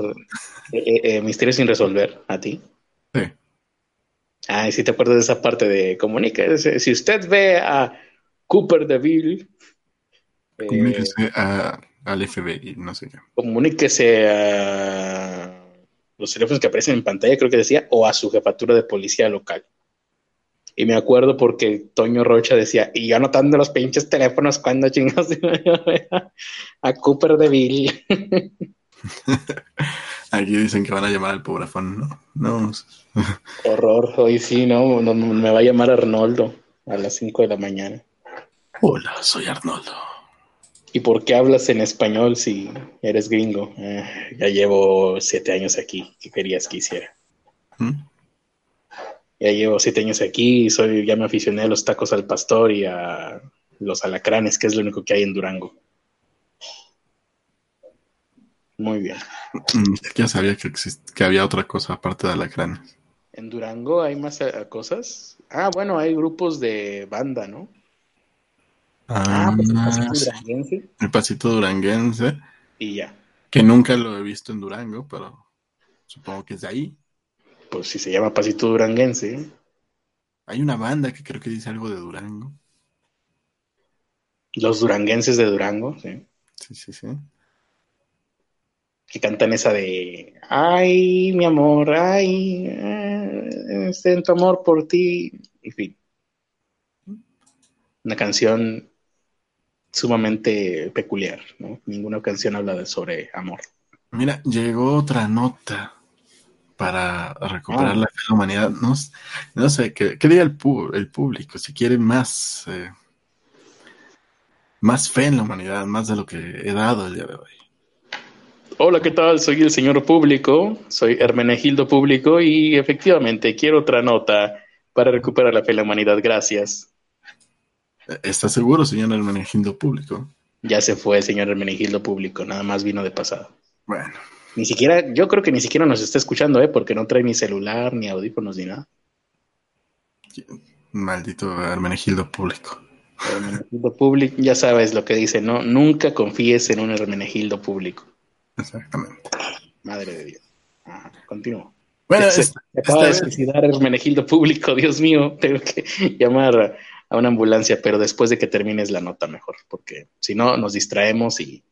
eh, eh, Misterios sin resolver a ti? Sí. Ah, sí te acuerdas de esa parte de comuníquese. Si usted ve a Cooper DeVille, eh, Comuníquese a- al FBI, no sé qué. comuníquese a los teléfonos que aparecen en pantalla, creo que decía, o a su jefatura de policía local. Y me acuerdo porque Toño Rocha decía, y yo anotando los pinches teléfonos cuando chingados a, a Cooper DeVille. Aquí dicen que van a llamar al pobrafón, ¿no? No. Horror, hoy sí, no, no, me va a llamar Arnoldo a las 5 de la mañana. Hola, soy Arnoldo. ¿Y por qué hablas en español si eres gringo? Eh, ya llevo siete años aquí. ¿Qué querías que hiciera? ¿Mm? Ya llevo siete años aquí y soy, ya me aficioné a los tacos al pastor y a los alacranes, que es lo único que hay en Durango. Muy bien. Mm, Ya sabía que, exist- que había otra cosa aparte de alacranes. ¿En Durango hay más eh, cosas? Ah, bueno, hay grupos de banda, ¿no? Ah, Ah, pues el pasito sí. duranguense El pasito duranguense, y ya. que nunca lo he visto en Durango, pero supongo que es de ahí. Pues si se llama pasito duranguense. Hay una banda que creo que dice algo de Durango. Los duranguenses de Durango, sí. Sí, sí, sí. Que cantan esa de ay mi amor ay eh, siento amor por ti en fin una canción sumamente peculiar ¿no? ninguna canción habla de sobre amor Mira, llegó otra nota para recuperar Ah. la fe de la humanidad. No, no sé, ¿qué, qué diga el, el público? Si quiere más, eh, más fe en la humanidad, más de lo que he dado el día de hoy. Hola qué tal soy el señor público soy Hermenegildo público y efectivamente quiero otra nota para recuperar la fe en la humanidad gracias ¿Está seguro, señor Hermenegildo Público? ya se fue señor Hermenegildo público nada más vino de pasado Bueno, Ni siquiera, yo creo que ni siquiera nos está escuchando, ¿eh? Porque no trae ni celular, ni audífonos, ni nada. maldito Hermenegildo Público. Hermenegildo público, ya sabes lo que dice, ¿no? Nunca confíes en un Hermenegildo público. Exactamente. Madre de Dios. Ajá, continúo. Bueno, Se- acaba de suicidar Hermenegildo público, Dios mío, tengo que llamar a una ambulancia, pero después de que termines la nota mejor, porque si no nos distraemos y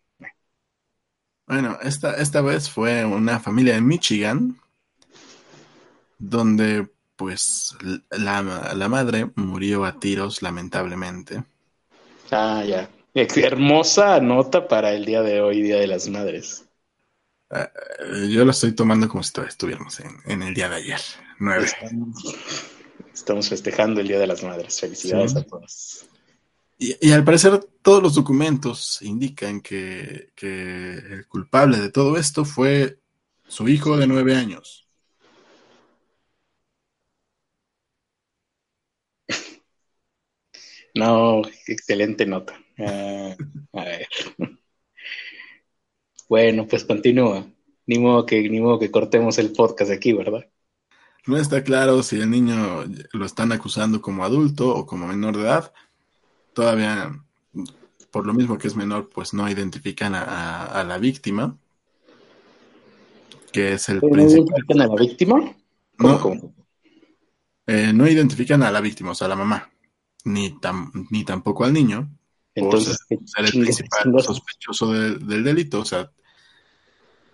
Bueno, esta, esta vez fue una familia de Michigan donde pues la, la madre murió a tiros lamentablemente. Ah, ya. Hermosa nota para el día de hoy, Día de las Madres. Eh, Yo lo estoy tomando como si todavía estuviéramos en, en el día de ayer, 9. Estamos, estamos festejando el Día de las Madres. Felicidades Sí. a todos. Y, y al parecer todos los documentos indican que, que el culpable de todo esto fue su hijo de 9 años. No, excelente nota. Ah, a ver. Bueno, pues continúa. Ni modo que, ni modo que cortemos el podcast aquí, ¿verdad? No está claro si el niño lo están acusando como adulto o como menor de edad. Todavía, por lo mismo que es menor, pues no identifican a, a- a la víctima, que es el ¿No identifican a la víctima? ¿Cómo, No, cómo? eh, no identifican a la víctima, o sea, a la mamá, ni, tam- ni tampoco al niño, Entonces, ser, el principal sospechoso de- del delito. O sea,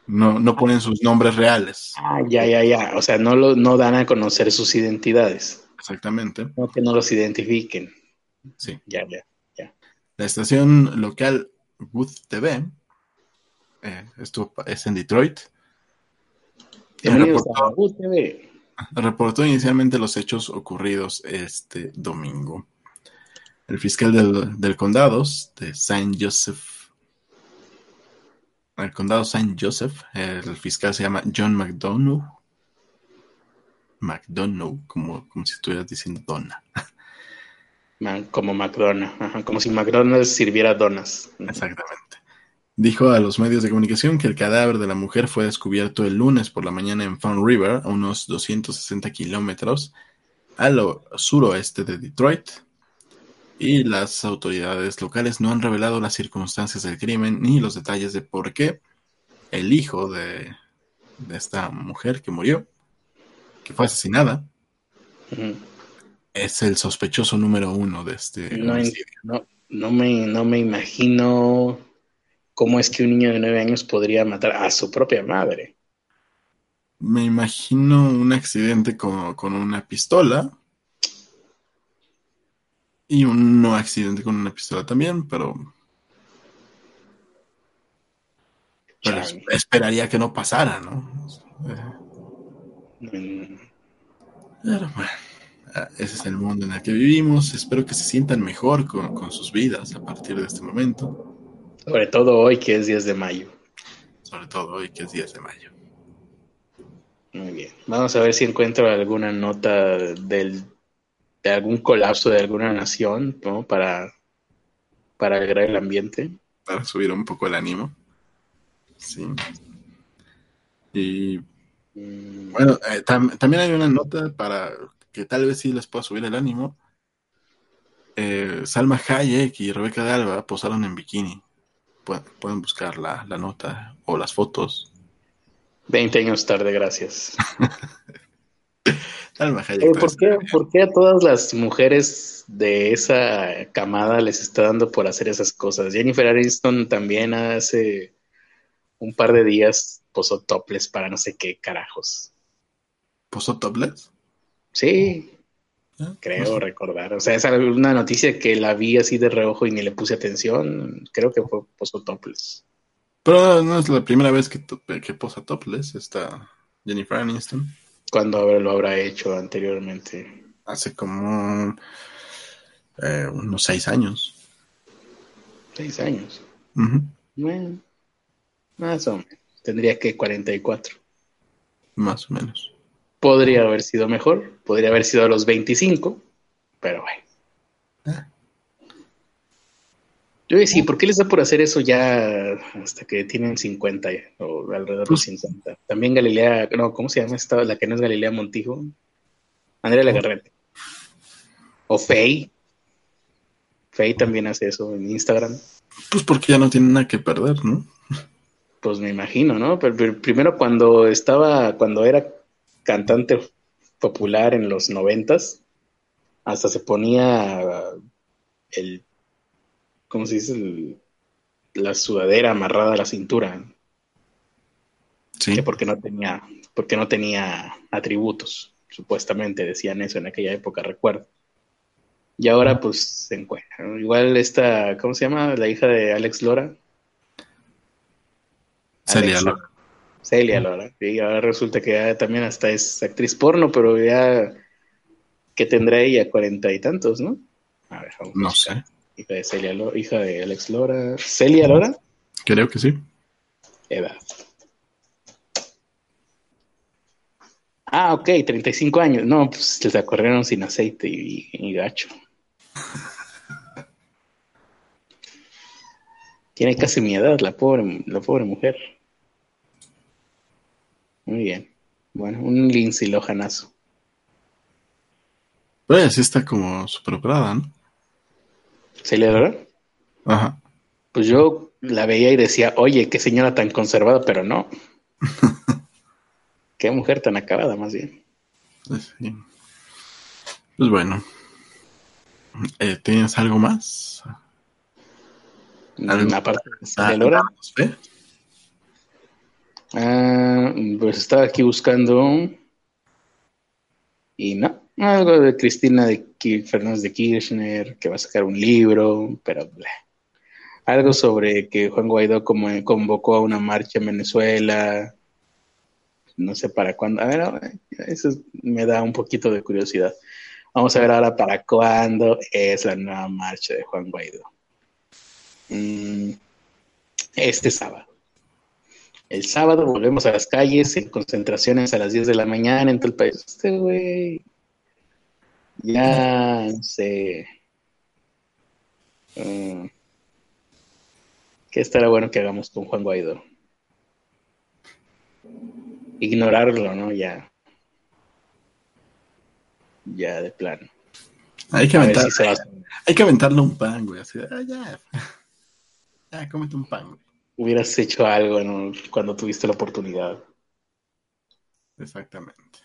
No, no ponen sus nombres reales. Ah, ya, ya, ya. O sea, no, lo, no dan a conocer sus identidades. Exactamente. No que no los identifiquen. Sí. Ya, ya, ya. La estación local Wood TV, eh, esto es en Detroit, reportó- TV. reportó inicialmente los hechos ocurridos este domingo. El fiscal del, del condado de Saint Joseph, el condado Saint Joseph, el fiscal se llama John McDonough. McDonough, como, como si estuvieras diciendo donna. Man, como. Ajá, como si McDonald's sirviera donas. Exactamente. Dijo a los medios de comunicación que el cadáver de la mujer fue descubierto el lunes por la mañana en Fawn River, a unos 260 kilómetros al suroeste de Detroit. Y las autoridades locales no han revelado las circunstancias del crimen ni los detalles de por qué el hijo de, de esta mujer que murió, que fue asesinada, es el sospechoso número uno de este No, no, no me, no me imagino cómo es que un niño de nueve años podría matar a su propia madre. Me imagino un accidente con, con una pistola. Y un no accidente con una pistola también, pero, pero es- Chale. esperaría que no pasara, ¿no? Mm, Pero bueno, ese es el mundo en el que vivimos. Espero que se sientan mejor con, con sus vidas a partir de este momento. Sobre todo hoy que es 10 de mayo. Sobre todo hoy que es 10 de mayo. Muy bien. Vamos a ver si encuentro alguna nota del, de algún colapso de alguna nación, ¿no? Para, para alegrar el ambiente. para subir un poco el ánimo. Sí. Y Mm, bueno, eh, tam- también hay una nota para que tal vez sí les pueda subir el ánimo. Eh, Salma Hayek y Rebeca de Alba posaron en bikini. Pu- pueden buscar la, la nota o las fotos. 20 años tarde, gracias. Salma Hayek. Eh, todavía ¿por, qué, por qué a todas las mujeres de esa camada les está dando por hacer esas cosas? Jennifer Aniston también hace un par de días posó topless para no sé qué carajos. ¿Posó topless? Sí, Ah, creo pues, recordar. O sea, es una noticia que la vi así de reojo y ni le puse atención. Creo que fue posó topless. Pero no es la primera vez que, posa topless. Está Jennifer Aniston. Cuando lo habrá hecho anteriormente? Hace como eh, unos seis años. Seis años. Bueno, más o menos. Tendría que 44. Más o menos. Podría haber sido mejor, podría haber sido a los 25, pero bueno. Ah. Yo decía, ¿por qué les da por hacer eso ya hasta que tienen 50 ya, o alrededor de los 50? También Galilea, no, ¿cómo se llama esta? La que no es Galilea Montijo. Andrea Legarrete. O Fey. Fey también hace eso en Instagram. Pues porque ya no tienen nada que perder, ¿no? Pues me imagino, ¿no? Pero, pero primero cuando estaba, cuando era cantante popular en los noventas, hasta se ponía el, ¿cómo se dice? El- la sudadera amarrada a la cintura, Sí. que porque no tenía, porque no tenía atributos, supuestamente decían eso en aquella época, recuerdo. Y ahora pues se encuentra. Igual esta, ¿cómo se llama? La hija de Alex Lora. Celia. Lora. Celia Lora. Y ahora resulta que ya también hasta es actriz porno, pero ya que tendrá ella cuarenta y tantos, ¿no? A ver, vamos. No sé. Hija de Celia Lora, hija de Alex Lora. Celia Lora, Creo que sí. edad. Ah, ok, 35 años. No, pues la corrieron sin aceite y, y gacho. Tiene casi mi edad, la pobre, la pobre mujer. Muy bien. Bueno, un Lindsay Lohanazo. Pero ella sí está como súper operada, ¿no? ¿Celia Lora? Ajá. Pues yo la veía y decía, oye, qué señora tan conservada, pero no. qué mujer tan acabada, más bien. Pues, sí. Pues bueno. Eh, ¿Tienes algo más? ¿Algo? Mm, Aparte de Celia Lora, ¿danos fe? Ah, pues estaba aquí buscando. Y no, algo de Cristina de Fernández de Kirchner, que va a sacar un libro, pero algo sobre que Juan Guaidó convocó a una marcha en Venezuela. No sé para cuándo. A ver, eso me da un poquito de curiosidad. Vamos a ver ahora para cuándo es la nueva marcha de Juan Guaidó. Mm, este sábado. El sábado volvemos a las calles en concentraciones a las 10 de la mañana en todo el país. Este güey. Ya no sé. Mm, ¿Qué estará bueno que hagamos con Juan Guaidó? Ignorarlo, ¿no? Ya. Ya de plano. Hay que, aventar, hay que aventarle un pan, güey. Así, ah, ya. Ya, cómete un pan, güey hubieras hecho algo cuando tuviste la oportunidad. Exactamente.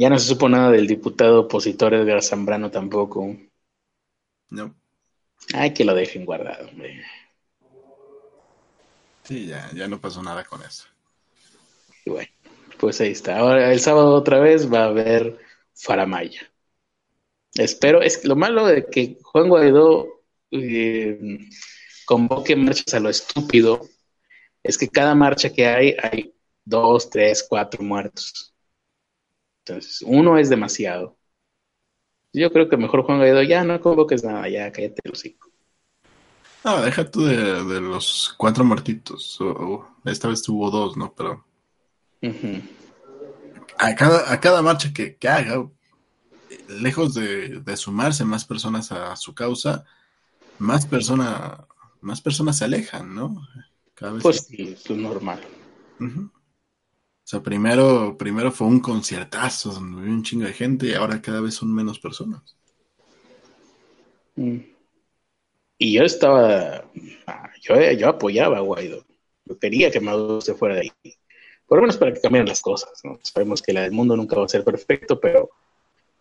Ya no se supo nada del diputado opositor Edgar Zambrano tampoco. No. Ay, que lo dejen guardado, hombre. Sí, ya, ya no pasó nada con eso. Y bueno, pues ahí está. Ahora el sábado otra vez va a haber Faramaya. Espero, es lo malo de que Juan Guaidó eh, convoque marchas a lo estúpido, es que cada marcha que hay hay dos, tres, cuatro muertos. Entonces, uno es demasiado. Yo creo que mejor Juan Guaidó, ya no convoques nada, ya cállate los cinco. No, deja tú de, los cuatro muertitos. esta vez tuvo dos, ¿no? Pero. a, cada, a cada marcha que, haga, lejos de, de, sumarse más personas a su causa, más personas más personas se alejan, ¿no? Cada vez pues sí, es normal. O sea, primero, primero fue un conciertazo donde había un chingo de gente y ahora cada vez son menos personas. Mm. Y yo estaba, ah, yo, yo apoyaba a Guaidó. Yo quería que Maduro se fuera de ahí. Por lo menos para que cambien las cosas. ¿no? Sabemos que el mundo nunca va a ser perfecto, pero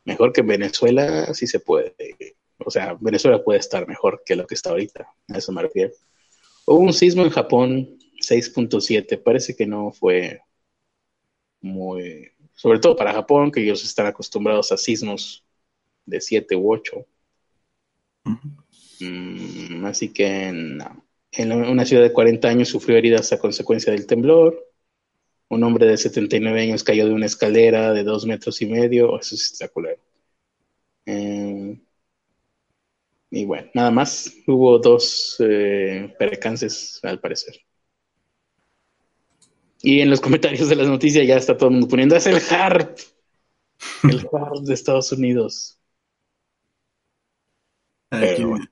mejor que en Venezuela sí se puede. O sea, Venezuela puede estar mejor que lo que está ahorita, a eso me refiero. Hubo un sismo en Japón, 6.7, parece que no fue muy, sobre todo para Japón, que ellos están acostumbrados a sismos de 7 u 8. Mm, así que no. En una ciudad de 40 años sufrió heridas a consecuencia del temblor. Un hombre de 79 años cayó de una escalera de 2 metros y medio. Eso es espectacular. Eh, y bueno, nada más. Hubo dos eh, percances, al parecer. Y en los comentarios de las noticias ya está todo el mundo poniendo, es el HARP. El HARP de Estados Unidos.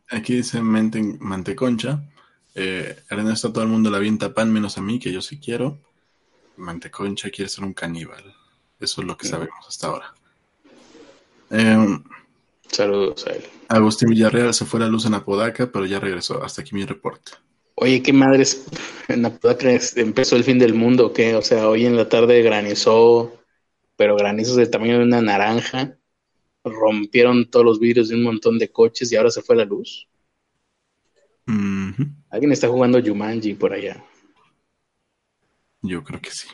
Aquí, dice Manteconcha. Eh, Ernesto, todo el mundo la avienta pan, menos a mí, que yo sí quiero. Manteconcha quiere ser un caníbal. Eso es lo que sabemos hasta ahora. Eh, Saludos a él. Agustín Villarreal se fue a la luz en Apodaca, pero ya regresó. Hasta aquí mi reporte. Oye, qué madres, en Apodaca empezó el fin del mundo, ¿qué? O sea, hoy en la tarde granizó, pero granizos del tamaño de una naranja. Rompieron todos los vidrios de un montón de coches y ahora se fue la luz. Alguien está jugando Jumanji por allá. Yo creo que sí.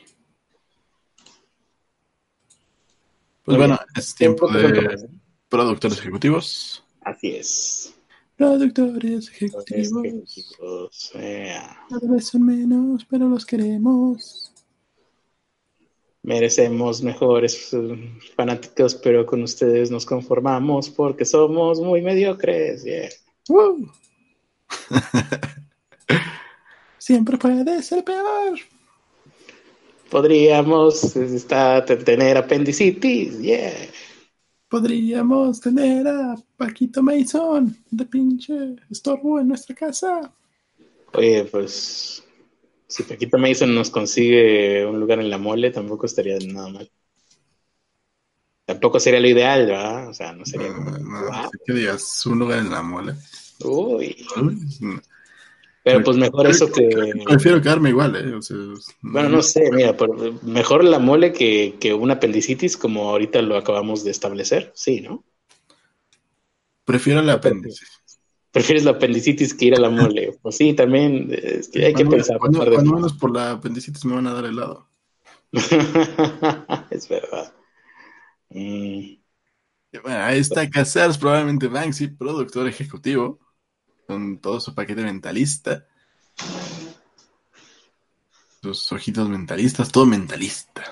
Pues bueno, es tiempo de productores ejecutivos. Así es. Productores ejecutivos. Cada vez son menos, pero los queremos. Merecemos mejores eh, fanáticos, pero con ustedes nos conformamos porque somos muy mediocres. Siempre puede ser peor. Podríamos estar, tener apendicitis, yeah podríamos tener a Paquito Mason de pinche estorbo en nuestra casa. Oye, pues si Paquito Mason nos consigue un lugar en la mole, tampoco estaría nada mal. Tampoco sería lo ideal, ¿verdad? O sea, no sería como. No, que digas un lugar en la mole. Uy. Pero pues mejor eso que. Prefiero quedarme igual, ¿eh? bueno, no sé, mira, mejor la mole que, que una apendicitis, como ahorita lo acabamos de establecer, sí, ¿no? Prefiero la apendicitis. prefieres la apendicitis que ir a la mole. Pues sí, también es que hay que pensar. Cuando, cuando menos por la apendicitis me van a dar helado. es verdad. Mm. Bueno, ahí está Casares, probablemente Banksy, productor ejecutivo, con todo su paquete mentalista. Sus ojitos mentalistas, todo mentalista.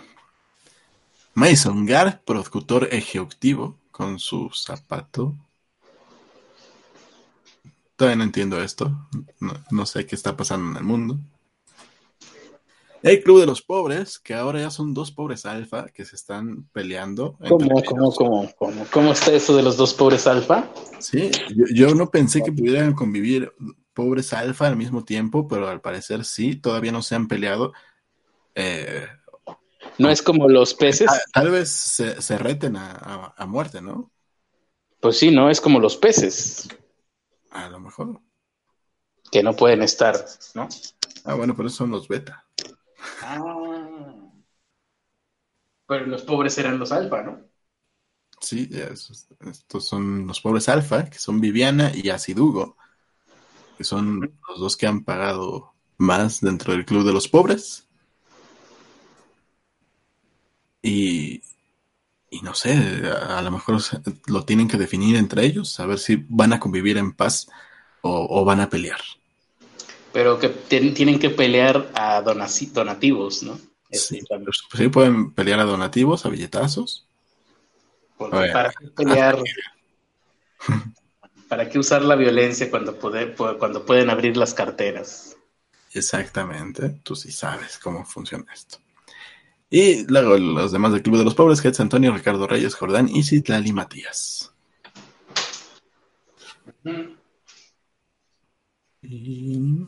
Mason Gar, productor ejecutivo, con su zapato. Todavía no entiendo esto. No, no sé qué está pasando en el mundo. El Club de los Pobres, que ahora ya son dos pobres alfa que se están peleando. ¿Cómo, cómo, cómo, cómo, cómo está eso de los dos pobres alfa? Sí, yo, yo, no pensé que pudieran convivir pobres alfa al mismo tiempo, pero al parecer sí, todavía no se han peleado. Eh, no es como los peces. Tal, tal vez se, se reten a, a, a, muerte, ¿no? Pues sí, no es como los peces. A lo mejor. Que no pueden estar, ¿no? Ah, bueno, pero son los beta. Ah. Pero los pobres eran los alfa, ¿no? Sí, estos son los pobres alfa, que son Viviana y Asidugo, que son los dos que han pagado más dentro del club de los pobres. Y, no sé, a, lo mejor lo tienen que definir entre ellos, a ver si van a convivir en paz o van a pelear pero que tienen que pelear a donativos, ¿no? Sí, pues, sí, pueden pelear a donativos, a billetazos. Ver, ¿Para qué pelear? ¿Para qué usar la violencia cuando, poder, cuando pueden abrir las carteras? Exactamente, tú sí sabes cómo funciona esto. Y luego los demás del Club de los Pobres, Hetz Antonio, Ricardo Reyes, Jordán y Citlali Matías. Uh -huh. Y...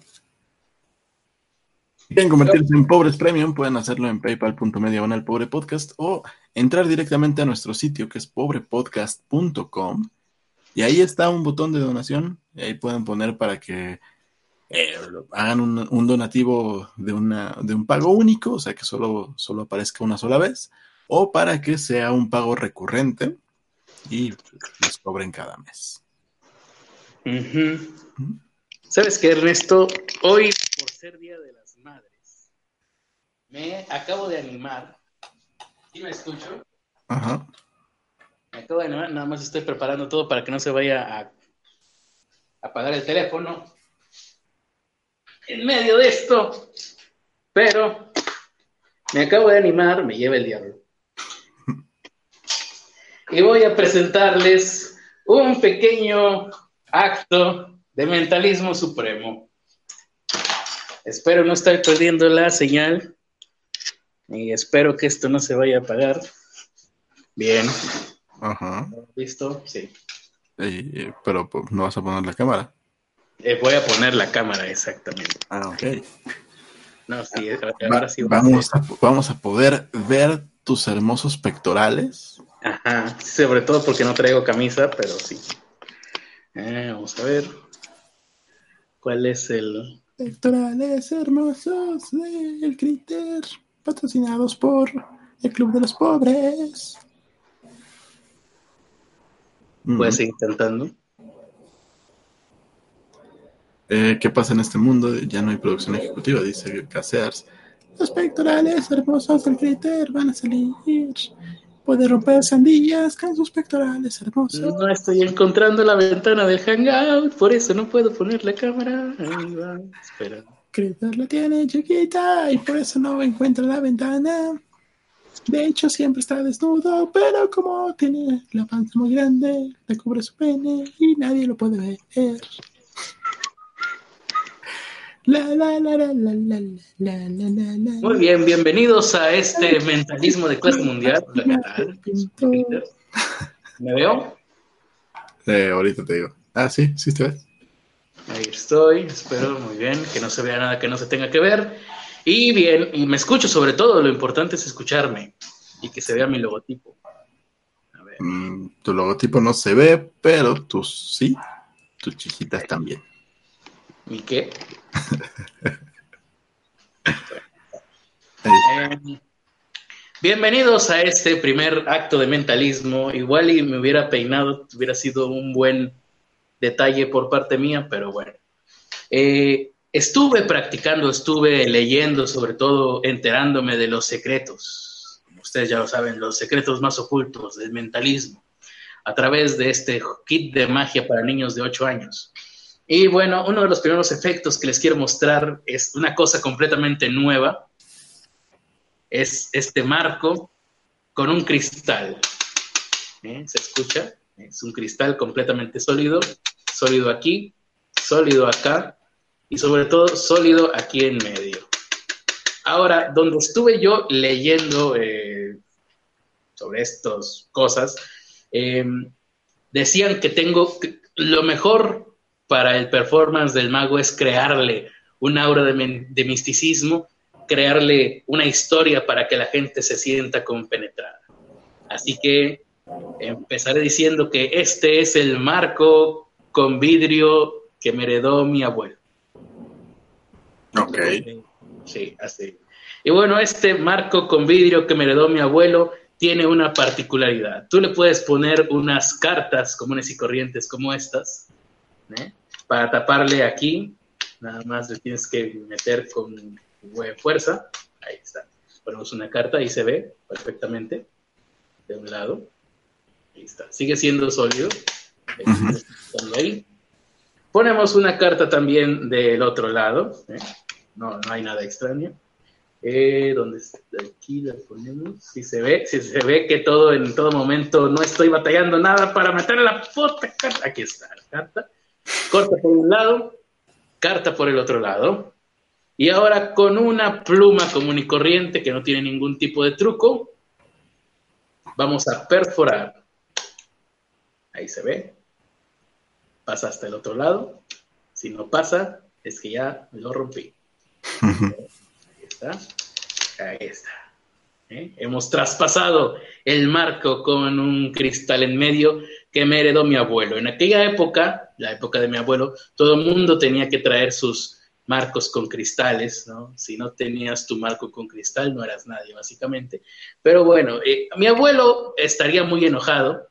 Quieren convertirse en pobres premium, pueden hacerlo en paypal.media el pobre podcast o entrar directamente a nuestro sitio que es pobrepodcast.com y ahí está un botón de donación y ahí pueden poner para que eh, hagan un, un, donativo de, una, de un pago único, o sea que solo, solo aparezca una sola vez, o para que sea un pago recurrente y les cobren cada mes. Uh -huh. ¿Sabes qué, Ernesto? Hoy, por ser Día de Madres, me acabo de animar. ¿Sí me escucho? Ajá. Me acabo de animar, nada más estoy preparando todo para que no se vaya a apagar el teléfono en medio de esto. Pero me acabo de animar, me lleva el diablo. Y voy a presentarles un pequeño acto de mentalismo supremo. Espero no estar perdiendo la señal y espero que esto no se vaya a apagar. Bien. Ajá. ¿Listo? Sí. Y, pero no vas a poner la cámara. Eh, voy a poner la cámara, exactamente. Ah, ok. No, sí, ahora sí vamos, a, vamos a poder ver tus hermosos pectorales. Ajá, sobre todo porque no traigo camisa, pero sí. Eh, vamos a ver. ¿Cuál es el...? Pectorales hermosos del Critter, patrocinados por el Club de los Pobres. ¿Puedes seguir intentando? Eh, ¿Qué pasa en este mundo? Ya no hay producción ejecutiva, dice Casears. Los pectorales hermosos del Critter van a salir. Puede romper sandillas con sus pectorales hermosos. No estoy encontrando la ventana del Hangout, por eso no puedo poner la cámara. Ahí va, espera. Cristo lo tiene chiquita y por eso no encuentra la ventana. De hecho, siempre está desnudo, pero como tiene la panza muy grande, le cubre su pene y nadie lo puede ver. Muy bien, bienvenidos a este mentalismo de clase mundial. ¿Me veo? Eh, ahorita te digo. Ah, sí, sí te ves. Ahí estoy, espero muy bien, que no se vea nada que no se tenga que ver. Y bien, y me escucho sobre todo, lo importante es escucharme y que se vea mi logotipo. A ver. Mm, tu logotipo no se ve, pero tus sí, tus chiquitas también. ¿Y qué? eh, bienvenidos a este primer acto de mentalismo. Igual y me hubiera peinado, hubiera sido un buen detalle por parte mía, pero bueno. Eh, estuve practicando, estuve leyendo, sobre todo enterándome de los secretos, ustedes ya lo saben, los secretos más ocultos del mentalismo, a través de este kit de magia para niños de 8 años. Y bueno, uno de los primeros efectos que les quiero mostrar es una cosa completamente nueva. Es este marco con un cristal. ¿Eh? ¿Se escucha? Es un cristal completamente sólido, sólido aquí, sólido acá y sobre todo sólido aquí en medio. Ahora, donde estuve yo leyendo eh, sobre estas cosas, em, decían que tengo lo mejor para el performance del mago es crearle un aura de, de misticismo, crearle una historia para que la gente se sienta compenetrada. Así que empezaré diciendo que este es el marco con vidrio que me heredó mi abuelo. Ok. Sí, así. Y bueno, este marco con vidrio que me heredó mi abuelo tiene una particularidad. Tú le puedes poner unas cartas comunes y corrientes como estas, ¿eh? para taparle aquí. Nada más le tienes que meter con fuerza. Ahí está. Ponemos una carta y se ve perfectamente de un lado. Ahí está. Sigue siendo sólido. Ahí. Ponemos una carta también del otro lado. ¿eh? No, no hay nada extraño. Eh, ¿Dónde está? Aquí la ponemos. Si se ve, si se ve que todo en todo momento no estoy batallando nada para meter la puta carta. Aquí está la carta. Corta por un lado, carta por el otro lado. Y ahora con una pluma común y corriente que no tiene ningún tipo de truco, vamos a perforar Ahí se ve. Pasa hasta el otro lado. Si no pasa, es que ya lo rompí. Ahí está. Ahí está. ¿Eh? Hemos traspasado el marco con un cristal en medio que me heredó mi abuelo. En aquella época, la época de mi abuelo, todo el mundo tenía que traer sus marcos con cristales, ¿no? Si no tenías tu marco con cristal, no eras nadie, básicamente. Pero bueno, eh, mi abuelo estaría muy enojado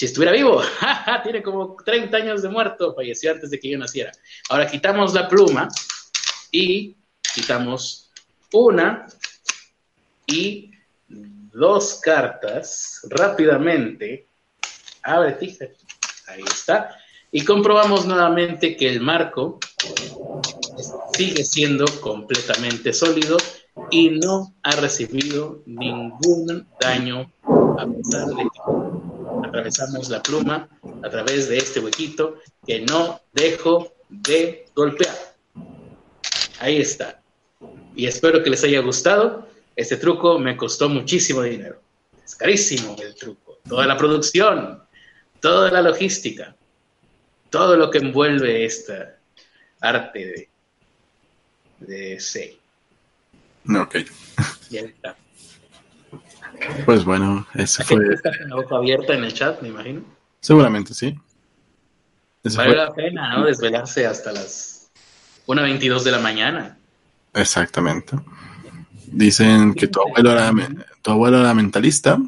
si estuviera vivo, tiene como 30 años de muerto, falleció antes de que yo naciera. Ahora quitamos la pluma y quitamos una y dos cartas rápidamente. Abre, fíjate, ahí está. Y comprobamos nuevamente que el marco sigue siendo completamente sólido y no ha recibido ningún daño a pesar de que atravesamos la pluma a través de este huequito que no dejo de golpear. Ahí está. Y espero que les haya gustado. Este truco me costó muchísimo dinero. Es carísimo el truco. Toda la producción, toda la logística, todo lo que envuelve esta arte de, de C. Ok. Y ahí está. Pues bueno, eso fue. la boca abierta en el chat, me imagino. Seguramente sí. vale la pena, ¿no? Desvelarse hasta las 1.22 de la mañana. Exactamente. Dicen que tu abuelo era, tu abuelo era mentalista.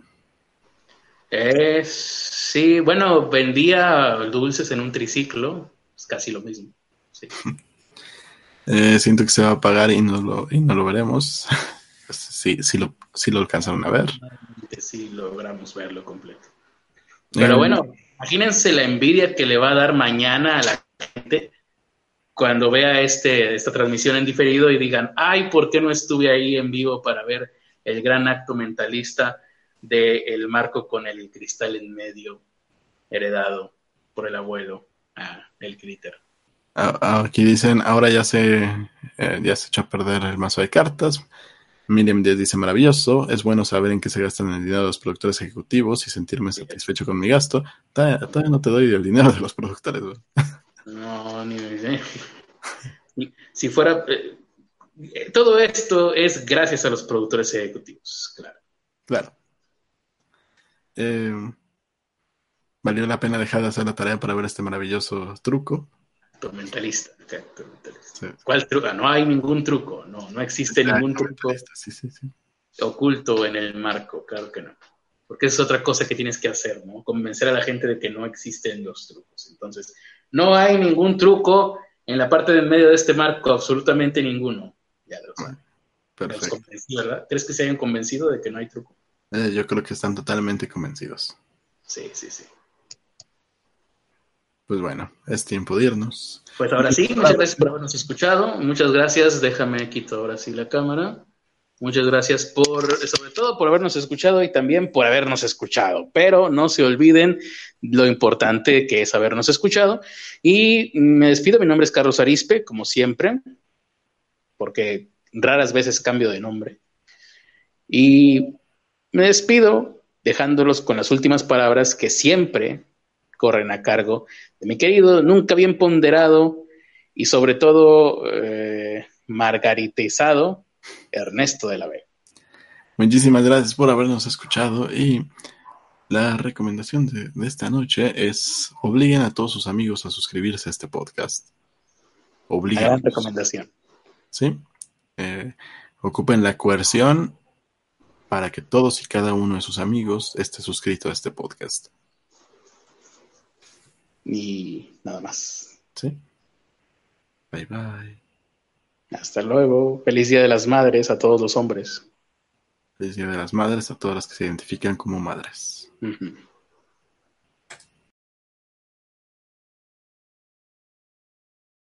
Eh, sí, bueno, vendía dulces en un triciclo, es casi lo mismo. Eh, siento que se va a pagar y no lo, y no lo veremos. sí, sí lo, sí lo alcanzaron a ver. Sí logramos verlo completo. Pero bueno, imagínense la envidia que le va a dar mañana a la gente cuando vea este, esta transmisión en diferido y digan, ay, ¿por qué no estuve ahí en vivo para ver el gran acto mentalista del el marco con el cristal en medio heredado por el abuelo, ah, el ah, aquí dicen, ahora ya se, eh, ya se echó a perder el mazo de cartas. Miriam Díaz dice, maravilloso, es bueno saber en qué se gastan el dinero de los productores ejecutivos y sentirme satisfecho con mi gasto. Todavía, no te doy el dinero de los productores. No, ni Si fuera... Eh, todo esto es gracias a los productores ejecutivos, claro. Claro. Eh, valió la pena dejar de hacer la tarea para ver este maravilloso truco. Mentalista, ¿Cuál truco? No hay ningún truco, no, no existe ningún truco oculto en el marco, claro que no. porque es otra cosa que tienes que hacer, ¿no? Convencer a la gente de que no existen los trucos. Entonces, no hay ningún truco en la parte de medio de este marco, absolutamente ninguno. Ya lo saben. Perfecto. ¿verdad? ¿Crees que se hayan convencido de que no hay truco? Eh, yo creo que están totalmente convencidos. Sí, sí, sí. Pues bueno, es tiempo de irnos. Pues ahora sí, muchas gracias por habernos escuchado. Muchas gracias. Déjame quito ahora sí la cámara. Muchas gracias por, sobre todo por habernos escuchado y también por habernos escuchado. Pero no se olviden lo importante que es habernos escuchado. Y me despido. Mi nombre es Carlos Arispe, como siempre, porque raras veces cambio de nombre. Y me despido dejándolos con las últimas palabras que siempre corren a cargo de mi querido, nunca bien ponderado y sobre todo eh, margaritizado Ernesto de la B. Muchísimas gracias por habernos escuchado y la recomendación de, esta noche es obliguen a todos sus amigos a suscribirse a este podcast. Obliguen. Gran recomendación. Sí. Eh, ocupen la coerción para que todos y cada uno de sus amigos esté suscrito a este podcast. Y nada más. Sí. Bye bye. Hasta luego. Feliz Día de las Madres a todos los hombres. Feliz Día de las Madres a todas las que se identifican como madres.